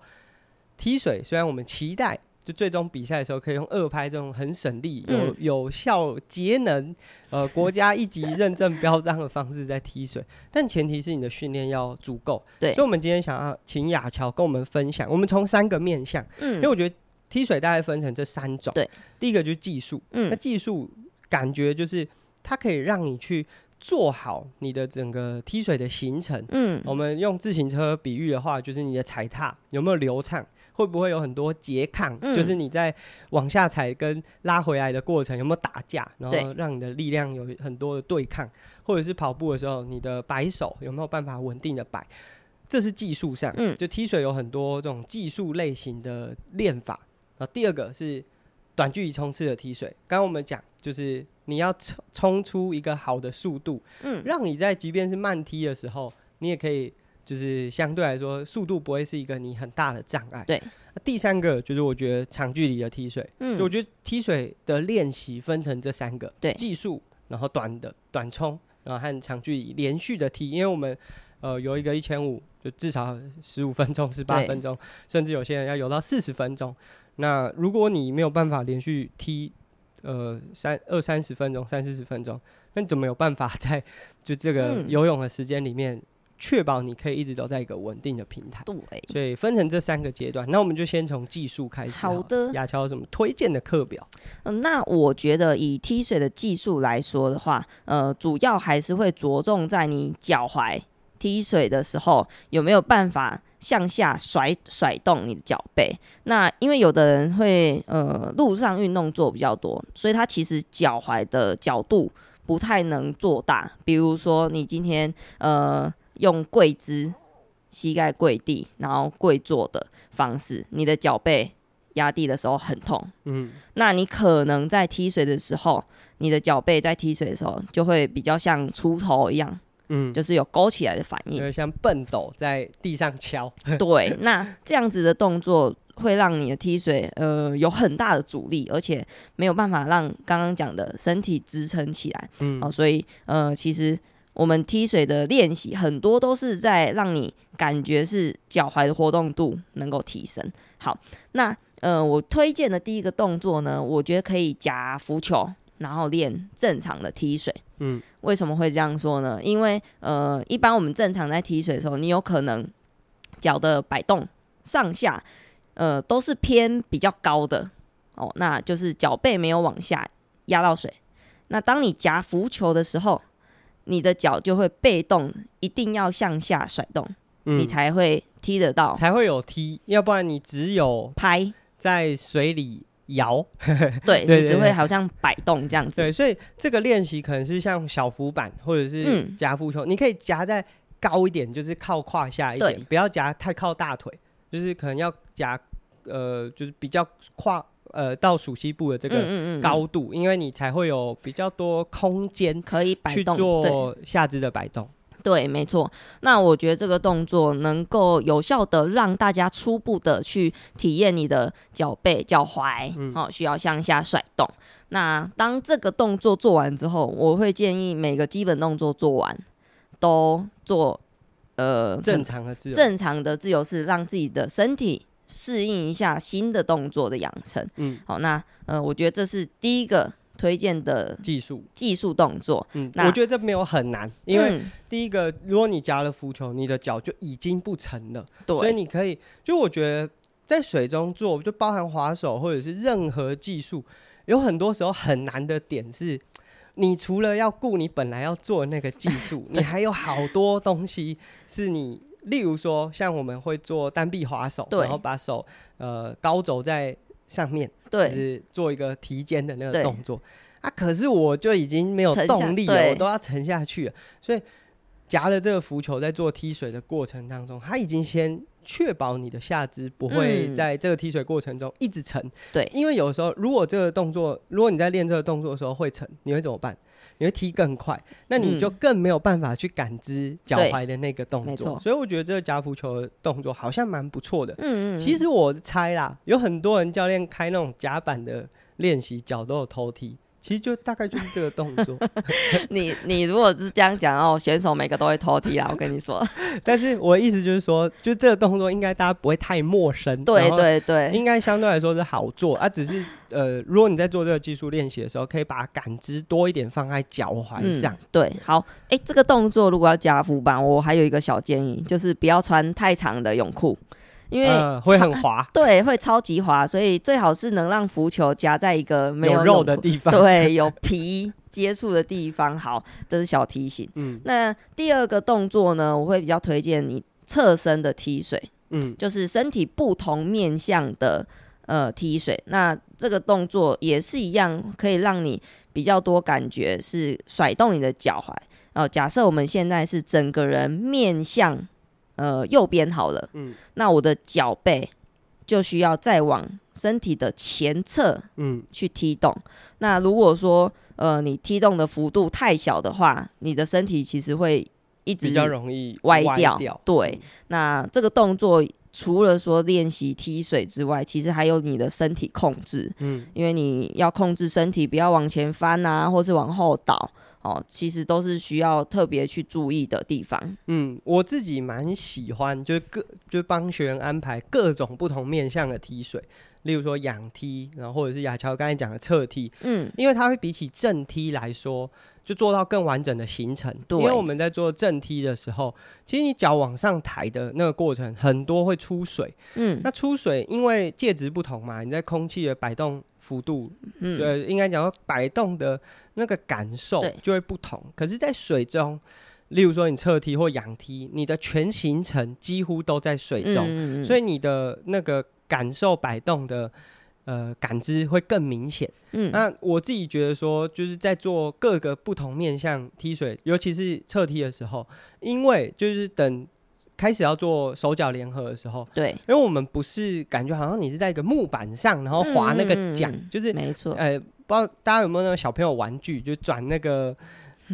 踢水虽然我们期待。就最终比赛的时候，可以用二拍这种很省力、有、嗯、有效、节能、呃 *laughs* 国家一级认证标章的方式在踢水，但前提是你的训练要足够。对，所以我们今天想要请雅乔跟我们分享，我们从三个面向，嗯，因为我觉得踢水大概分成这三种。对，第一个就是技术，嗯，那技术感觉就是它可以让你去做好你的整个踢水的行程。嗯，我们用自行车比喻的话，就是你的踩踏有没有流畅。会不会有很多拮抗？嗯、就是你在往下踩跟拉回来的过程有没有打架？然后让你的力量有很多的对抗，或者是跑步的时候你的摆手有没有办法稳定的摆？这是技术上，嗯、就踢水有很多这种技术类型的练法。然后第二个是短距离冲刺的踢水，刚刚我们讲就是你要冲冲出一个好的速度，嗯，让你在即便是慢踢的时候，你也可以。就是相对来说，速度不会是一个你很大的障碍。对，第三个就是我觉得长距离的踢水，嗯，就我觉得踢水的练习分成这三个，对，技术，然后短的短冲，然后和长距离连续的踢，因为我们呃有一个一千五，就至少十五分钟、十八分钟，甚至有些人要游到四十分钟。那如果你没有办法连续踢呃三二三十分钟、三四十分钟，那你怎么有办法在就这个游泳的时间里面？确保你可以一直都在一个稳定的平台。对，所以分成这三个阶段。那我们就先从技术开始好。好的，雅乔有什么推荐的课表？嗯，那我觉得以踢水的技术来说的话，呃，主要还是会着重在你脚踝踢水的时候有没有办法向下甩甩动你的脚背。那因为有的人会呃路上运动做比较多，所以他其实脚踝的角度不太能做大。比如说你今天呃。用跪姿膝盖跪地，然后跪坐的方式，你的脚背压地的时候很痛。嗯，那你可能在踢水的时候，你的脚背在踢水的时候就会比较像出头一样，嗯，就是有勾起来的反应，就像笨斗在地上敲。*laughs* *laughs* 对，那这样子的动作会让你的踢水呃有很大的阻力，而且没有办法让刚刚讲的身体支撑起来。嗯，哦，所以呃其实。我们踢水的练习很多都是在让你感觉是脚踝的活动度能够提升。好，那呃，我推荐的第一个动作呢，我觉得可以夹浮球，然后练正常的踢水。嗯，为什么会这样说呢？因为呃，一般我们正常在踢水的时候，你有可能脚的摆动上下呃都是偏比较高的哦，那就是脚背没有往下压到水。那当你夹浮球的时候，你的脚就会被动，一定要向下甩动，嗯、你才会踢得到，才会有踢，要不然你只有拍。在水里摇，*laughs* 对，对，你只会好像摆动这样子。对，所以这个练习可能是像小浮板或者是夹浮球，嗯、你可以夹在高一点，就是靠胯下一点，不要夹太靠大腿，就是可能要夹呃，就是比较胯。呃，到鼠膝部的这个高度，嗯嗯嗯，因为你才会有比较多空间可以摆动，去做下肢的摆动。对，没错。那我觉得这个动作能够有效的让大家初步的去体验你的脚背、脚踝，嗯、哦，需要向下甩动。那当这个动作做完之后，我会建议每个基本动作做完都做呃正常的自由，正常的自由式，让自己的身体。适应一下新的动作的养成，嗯，好，那呃，我觉得这是第一个推荐的技术。技术动作，嗯，那我觉得这没有很难，因为第一个，如果你夹了浮球，你的脚就已经不沉了，对，所以你可以，就我觉得在水中做，就包含划手或者是任何技术，有很多时候很难的点是，你除了要顾你本来要做的那个技术，*laughs* 你还有好多东西是你。例如说，像我们会做单臂划手，然后把手呃高肘在上面，对就是做一个提肩的那个动作啊。可是我就已经没有动力了，我都要沉下去了。所以夹了这个浮球，在做踢水的过程当中，它已经先确保你的下肢不会在这个踢水过程中一直沉。对、嗯，因为有时候如果这个动作，如果你在练这个动作的时候会沉，你会怎么办？你会踢更快，那你就更没有办法去感知脚踝的那个动作。所以我觉得这个夹浮球的动作好像蛮不错的。嗯嗯。其实我猜啦，有很多人教练开那种夹板的练习，脚都有偷踢。其实就大概就是这个动作。*laughs* 你你如果是这样讲哦，选手每个都会偷踢啊，我跟你说。*laughs* 但是我的意思就是说，就这个动作应该大家不会太陌生。对对对，应该相对来说是好做啊。只是呃，如果你在做这个技术练习的时候，可以把感知多一点放在脚踝上。嗯、对，好，哎、欸，这个动作如果要加浮板，我还有一个小建议，就是不要穿太长的泳裤。因为、呃、会很滑，*laughs* 对，会超级滑，所以最好是能让浮球夹在一个没有，有肉的地方，对，有皮 *laughs* 接触的地方。好，这是小提醒。嗯，那第二个动作呢，我会比较推荐你侧身的踢水，嗯，就是身体不同面向的呃踢水。那这个动作也是一样，可以让你比较多感觉是甩动你的脚踝。哦、呃，假设我们现在是整个人面向。呃，右边好了，嗯，那我的脚背就需要再往身体的前侧，嗯，去踢动。嗯、那如果说，呃，你踢动的幅度太小的话，你的身体其实会一直比较容易歪掉。对，嗯、那这个动作除了说练习踢水之外，其实还有你的身体控制，嗯，因为你要控制身体不要往前翻啊，或是往后倒。哦，其实都是需要特别去注意的地方。嗯，我自己蛮喜欢，就是各就帮学员安排各种不同面向的踢水，例如说仰踢，然后或者是雅乔刚才讲的侧踢。嗯，因为它会比起正踢来说，就做到更完整的行程。对，因为我们在做正踢的时候，其实你脚往上抬的那个过程，很多会出水。嗯，那出水因为介质不同嘛，你在空气的摆动。幅度，嗯，对，应该讲说摆动的那个感受就会不同。可是，在水中，例如说你侧踢或仰踢，你的全行程几乎都在水中，嗯、所以你的那个感受摆动的呃感知会更明显。嗯，那我自己觉得说，就是在做各个不同面向踢水，尤其是侧踢的时候，因为就是等。开始要做手脚联合的时候，对，因为我们不是感觉好像你是在一个木板上，然后划那个桨，嗯、就是没错。呃，不知道大家有没有那个小朋友玩具，就转那个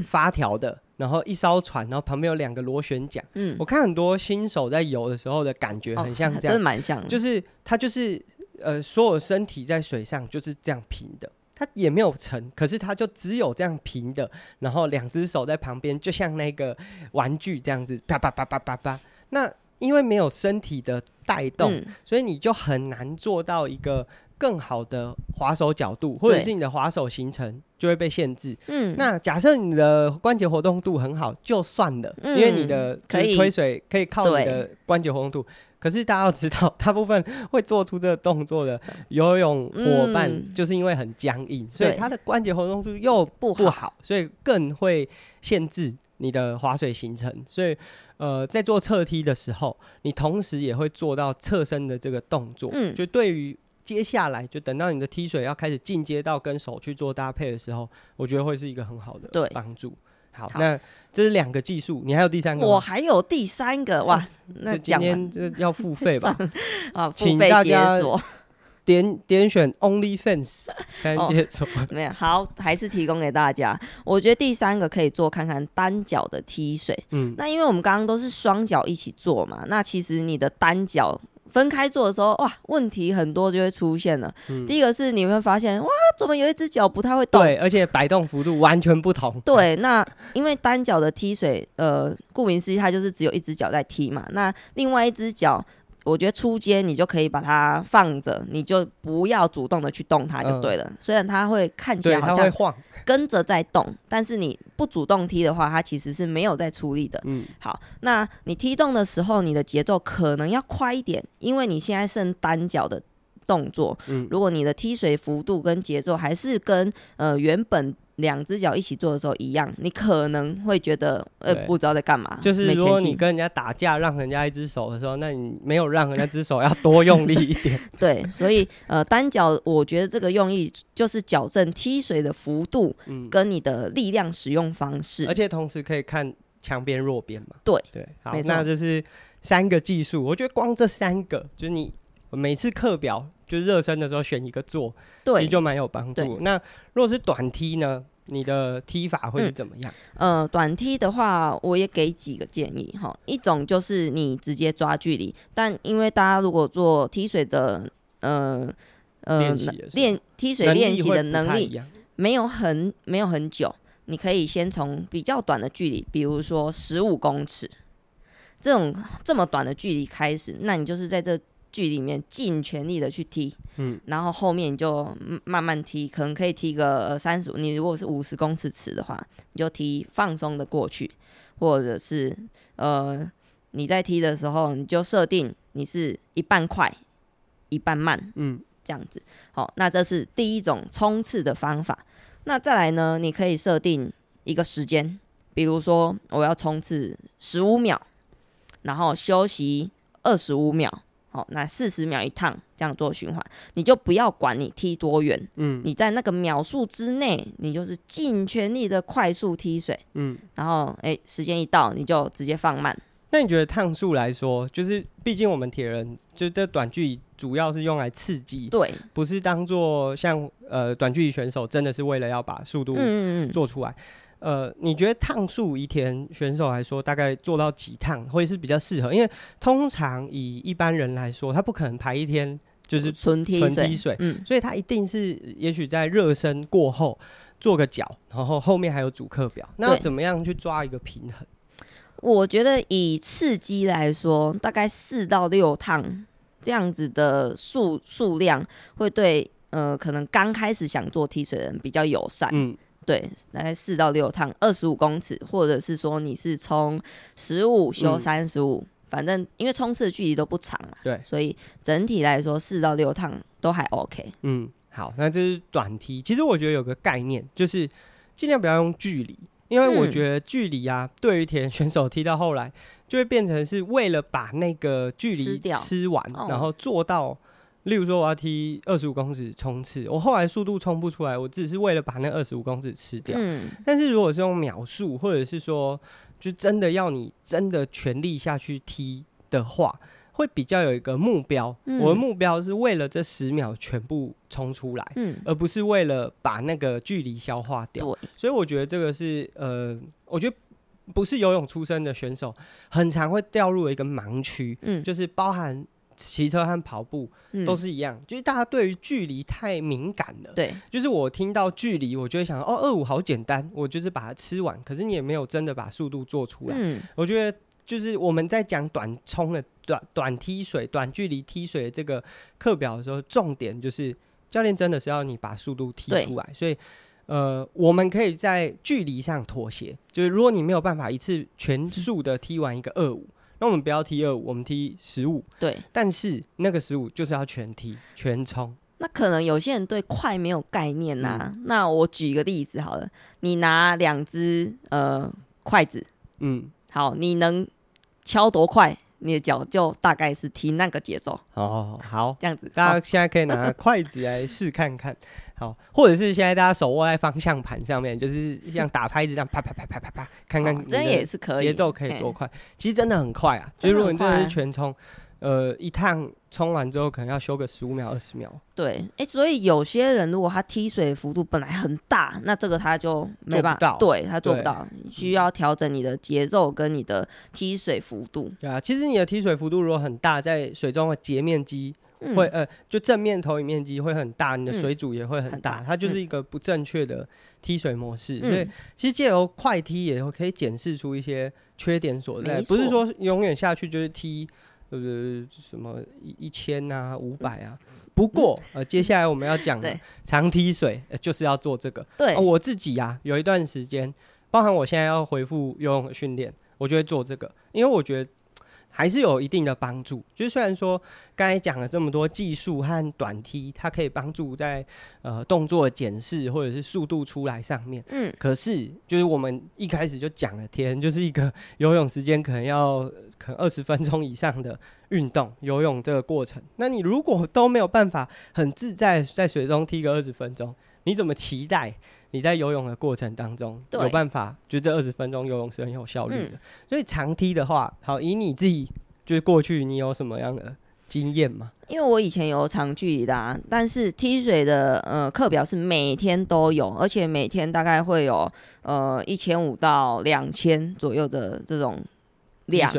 发条的，然后一艘船，然后旁边有两个螺旋桨。嗯，我看很多新手在游的时候的感觉很像 *laughs* 这样，哦、真的蛮像，就是他就是呃，所有身体在水上就是这样平的。它也没有沉，可是它就只有这样平的，然后两只手在旁边，就像那个玩具这样子，啪啪啪啪啪啪。那因为没有身体的带动，嗯、所以你就很难做到一个更好的滑手角度，或者是你的滑手行程就会被限制。嗯，那假设你的关节活动度很好，就算了，嗯、因为你的可以。推水可以靠你的关节活动度。可是大家要知道，大部分会做出这个动作的游泳伙伴，就是因为很僵硬，嗯、所以他的关节活动度又不好，好。所以更会限制你的划水行程。所以，呃，在做侧踢的时候，你同时也会做到侧身的这个动作。嗯，就对于接下来，就等到你的踢水要开始进阶到跟手去做搭配的时候，我觉得会是一个很好的帮助。好，好，那这是两个技术，你还有第三个？我还有第三个哇！*laughs* 那今天这要付费吧？*laughs* 啊，请大家点点选 OnlyFans 才 *laughs* 能解锁。没有，好，还是提供给大家。我觉得第三个可以做看看单脚的踢水。嗯，那因为我们刚刚都是双脚一起做嘛，那其实你的单脚。分开做的时候，哇，问题很多就会出现了。嗯、第一个是你会发现，哇，怎么有一只脚不太会动？对，而且摆动幅度完全不同。对，那因为单脚的踢水，呃，顾名思义，它就是只有一只脚在踢嘛。那另外一只脚。我觉得初阶你就可以把它放着，你就不要主动的去动它就对了。嗯、虽然它会看起来好像跟着在动，但是你不主动踢的话，它其实是没有在出力的。嗯，好，那你踢动的时候，你的节奏可能要快一点，因为你现在剩单脚的动作。嗯，如果你的踢水幅度跟节奏还是跟呃原本。两只脚一起做的时候一样，你可能会觉得呃不知道在干嘛。就是如果你跟人家打架，让人家一只手的时候，那你没有让人家只手要多用力一点。*laughs* 对，所以呃单脚，我觉得这个用意就是矫正踢水的幅度，跟你的力量使用方式，嗯、而且同时可以看强边弱边嘛。对对，好，没错。那这是三个技术，我觉得光这三个，就是你每次课表。就热身的时候选一个做，对，其实就蛮有帮助。那如果是短踢呢？你的踢法会是怎么样？嗯、呃，短踢的话，我也给几个建议哈。一种就是你直接抓距离，但因为大家如果做踢水的，呃呃练踢水练习的能力没有很没有很久，你可以先从比较短的距离，比如说十五公尺这种这么短的距离开始，那你就是在这。距里面尽全力的去踢，嗯，然后后面你就慢慢踢，可能可以踢个三十。你如果是五十公尺池的话，你就踢放松的过去，或者是呃你在踢的时候，你就设定你是一半快，一半慢，嗯，这样子。好，那这是第一种冲刺的方法。那再来呢，你可以设定一个时间，比如说我要冲刺十五秒，然后休息二十五秒。好，那四十秒一趟这样做循环，你就不要管你踢多远，嗯，你在那个秒数之内，你就是尽全力的快速踢水，嗯，然后哎、欸，时间一到你就直接放慢。那你觉得趟数来说，就是毕竟我们铁人就这短距离主要是用来刺激，对，不是当做像呃短距离选手真的是为了要把速度做出来。嗯嗯呃，你觉得趟数一天选手来说，大概做到几趟会是比较适合？因为通常以一般人来说，他不可能排一天就是纯踢水，纯踢水，嗯，所以他一定是也许在热身过后做个脚，然后后面还有主课表，那怎么样去抓一个平衡？我觉得以刺激来说，大概四到六趟这样子的数数量，会对呃可能刚开始想做踢水的人比较友善，嗯。对，大概四到六趟，二十五公尺，或者是说你是冲十五休三十五，反正因为冲刺的距离都不长嘛，对，所以整体来说四到六趟都还 OK。嗯，好，那这是短踢。其实我觉得有个概念，就是尽量不要用距离，因为我觉得距离啊，对于铁人选手踢到后来，就会变成是为了把那个距离吃完，然后做到。例如说，我要踢二十五公尺冲刺，我后来速度冲不出来，我只是为了把那二十五公尺吃掉。嗯。但是如果是用秒数，或者是说就真的要你真的全力下去踢的话，会比较有一个目标。嗯、我的目标是为了这十秒全部冲出来，嗯，而不是为了把那个距离消化掉。对所以我觉得这个是呃，我觉得不是游泳出身的选手，很常会掉入一个盲区，嗯，就是包含。骑车和跑步都是一样，嗯、就是大家对于距离太敏感了。对，就是我听到距离，我就会想，哦，二五好简单，我就是把它吃完。可是你也没有真的把速度做出来。嗯，我觉得就是我们在讲短冲的短短踢水、短距离踢水的这个课表的时候，重点就是教练真的是要你把速度踢出来。所以，呃，我们可以在距离上妥协，就是如果你没有办法一次全速的踢完一个二五。那我们不要踢二五，我们踢十五。对，但是那个十五就是要全踢全冲。那可能有些人对快没有概念呐、啊。嗯、那我举一个例子好了，你拿两只呃筷子，嗯，好，你能敲多快？你的脚就大概是踢那个节奏。哦，好，这样子，大家现在可以拿筷子来试看看，好，或者是现在大家手握在方向盘上面，就是像打拍子这样啪啪啪啪啪啪，看看真也是可以，节奏可以多快？其实真的很快啊，就是如果你真的是全冲。呃，一趟冲完之后，可能要休个十五秒、二十秒。对，哎、欸，所以有些人如果他踢水的幅度本来很大，那这个他就没办法，对他做不到，对需要调整你的节奏跟你的踢水幅度。对啊，其实你的踢水幅度如果很大，在水中的截面积会、嗯、呃，就正面投影面积会很大，你的水阻也会很大，嗯、很大它就是一个不正确的踢水模式。嗯、所以其实借由快踢也可以检视出一些缺点所在，不是说永远下去就是踢。对不对？什么一一千啊，五百啊？不过呃，接下来我们要讲的长踢水，就是要做这个。对、呃，我自己啊，有一段时间，包含我现在要回复游泳训练，我就会做这个，因为我觉得。还是有一定的帮助，就是虽然说刚才讲了这么多技术和短踢，它可以帮助在呃动作检视或者是速度出来上面，嗯，可是就是我们一开始就讲了天，就是一个游泳时间可能要可能二十分钟以上的运动，游泳这个过程，那你如果都没有办法很自在在水中踢个二十分钟，你怎么期待你在游泳的过程当中对有办法？就这二十分钟游泳是很有效率的。嗯、所以长梯的话，好，以你自己就是过去你有什么样的经验吗？因为我以前有长距离的、啊，但是踢水的呃课表是每天都有，而且每天大概会有呃一千五到两千左右的这种量。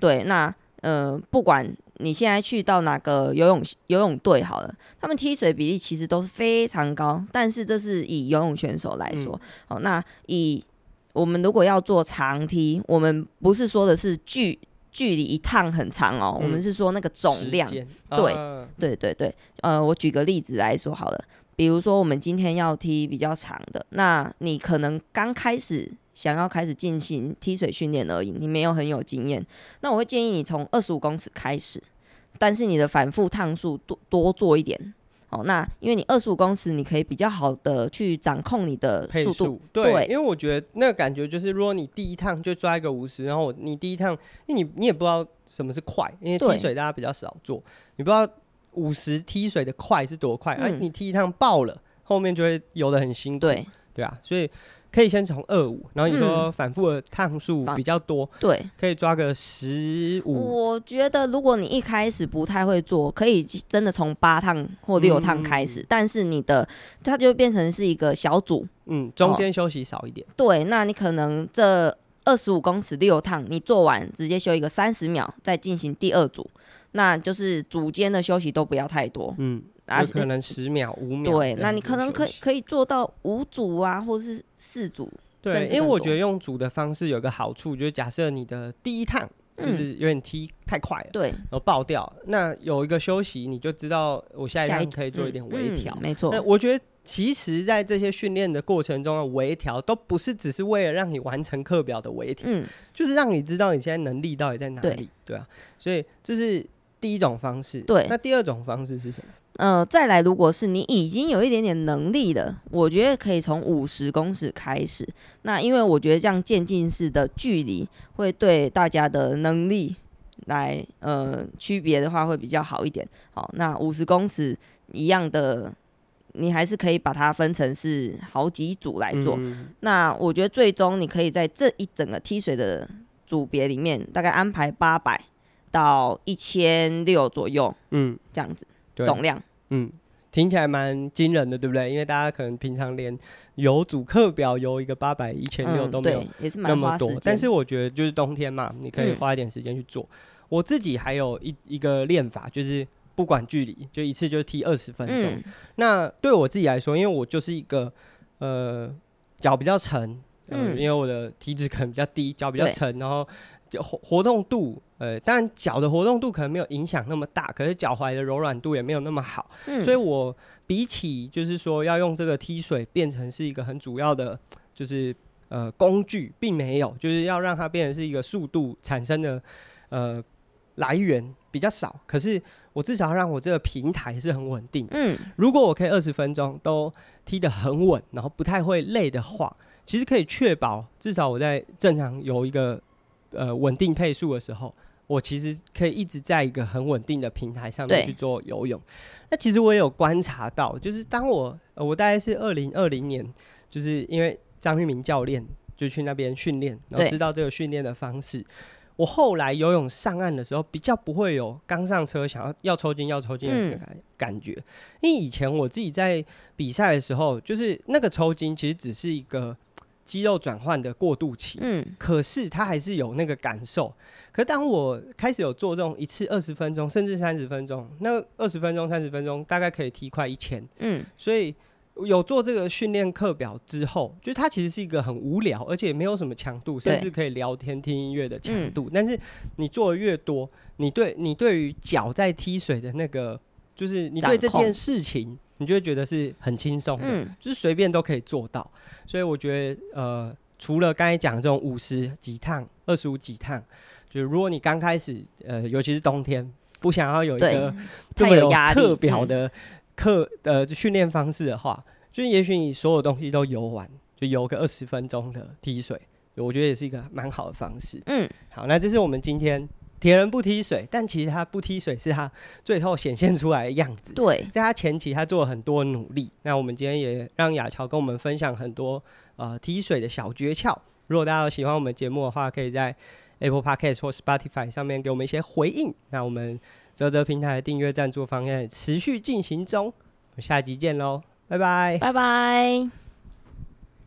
对，那呃不管。你现在去到哪个游泳游泳队好了，他们踢水比例其实都是非常高，但是这是以游泳选手来说，嗯、哦，那以我们如果要做长踢，我们不是说的是距距离一趟很长哦，嗯、我们是说那个总量，对、啊、对对对，呃，我举个例子来说好了，比如说我们今天要踢比较长的，那你可能刚开始。想要开始进行踢水训练而已，你没有很有经验，那我会建议你从二十五公尺开始，但是你的反复趟数多多做一点。哦，那因为你二十五公尺，你可以比较好的去掌控你的速度。对，对，因为我觉得那个感觉就是，如果你第一趟就抓一个五十，然后你第一趟，因为你你也不知道什么是快，因为踢水大家比较少做，你不知道五十踢水的快是多快，哎、嗯啊，你踢一趟爆了，后面就会游的很辛苦。对，对啊，所以。可以先从二五，然后你说反复的趟数比较多，嗯、对，可以抓个十五。我觉得如果你一开始不太会做，可以真的从八趟或六趟开始，嗯、但是你的它就变成是一个小组，嗯，中间休息少一点。哦、对，那你可能这二十五公尺六趟你做完，直接休一个三十秒，再进行第二组，那就是组间的休息都不要太多，嗯。有可能十秒、五秒。对，那你可能可以可以做到五组啊，或者是四组。对，因为我觉得用组的方式有个好处，就是假设你的第一趟就是有点踢太快了，对，然后爆掉，那有一个休息，你就知道我下一趟可以做一点微调。没错。那我觉得其实，在这些训练的过程中的微调，都不是只是为了让你完成课表的微调，嗯，就是让你知道你现在能力到底在哪里，对啊。所以这是第一种方式。对。那第二种方式是什么？呃，再来，如果是你已经有一点点能力的，我觉得可以从五十公尺开始。那因为我觉得这样渐进式的距离会对大家的能力来呃区别的话会比较好一点。好，那五十公尺一样的你还是可以把它分成是好几组来做。嗯、那我觉得最终你可以在这一整个踢水的组别里面，大概安排八百到一千六左右，嗯，这样子总量，嗯，听起来蛮惊人的，对不对？因为大家可能平常连有主课表有一个八百、一千六都没有，也是蛮花时间。但是我觉得就是冬天嘛，你可以花一点时间去做。嗯我自己还有一一个练法，就是不管距离，就一次就踢二十分钟。嗯、那对我自己来说，因为我就是一个呃脚比较沉，呃、嗯，因为我的体脂可能比较低，脚比较沉，然后活活动度，呃，当然脚的活动度可能没有影响那么大，可是脚踝的柔软度也没有那么好，嗯、所以我比起就是说要用这个踢水变成是一个很主要的，就是呃工具，并没有，就是要让它变成是一个速度产生的呃。来源比较少，可是我至少要让我这个平台是很稳定。嗯，如果我可以二十分钟都踢得很稳，然后不太会累的话，其实可以确保至少我在正常有一个呃稳定配速的时候，我其实可以一直在一个很稳定的平台上面去做游泳。那其实我也有观察到，就是当我、呃、我大概是二零二零年，就是因为张玉明教练就去那边训练，然后知道这个训练的方式。我后来游泳上岸的时候，比较不会有刚上车想要要抽筋要抽筋的感感觉，嗯、因为以前我自己在比赛的时候，就是那个抽筋其实只是一个肌肉转换的过渡期，嗯，可是他还是有那个感受。可当我开始有做这种一次二十分钟甚至三十分钟，那二十分钟三十分钟大概可以踢快一千，嗯，所以。有做这个训练课表之后，就是它其实是一个很无聊，而且没有什么强度，甚至可以聊天听音乐的强度。嗯、但是你做的越多，你对你对于脚在踢水的那个，就是你对这件事情，你就会觉得是很轻松的，嗯、就是随便都可以做到。所以我觉得，呃，除了刚才讲这种五十几趟、二十五几趟，就是如果你刚开始，呃，尤其是冬天，不想要有一个这么有课表的。课的训练方式的话，就也许你所有东西都游完，就游个二十分钟的踢水，我觉得也是一个蛮好的方式。嗯，好，那这是我们今天铁人不踢水，但其实他不踢水是他最后显现出来的样子。对，在他前期他做了很多努力。那我们今天也让雅乔跟我们分享很多呃踢水的小诀窍。如果大家有喜欢我们节目的话，可以在 Apple Podcast 或 Spotify 上面给我们一些回应。那我们。泽泽平台的订阅赞助方案持续进行中，我们下集见喽，拜拜，拜拜。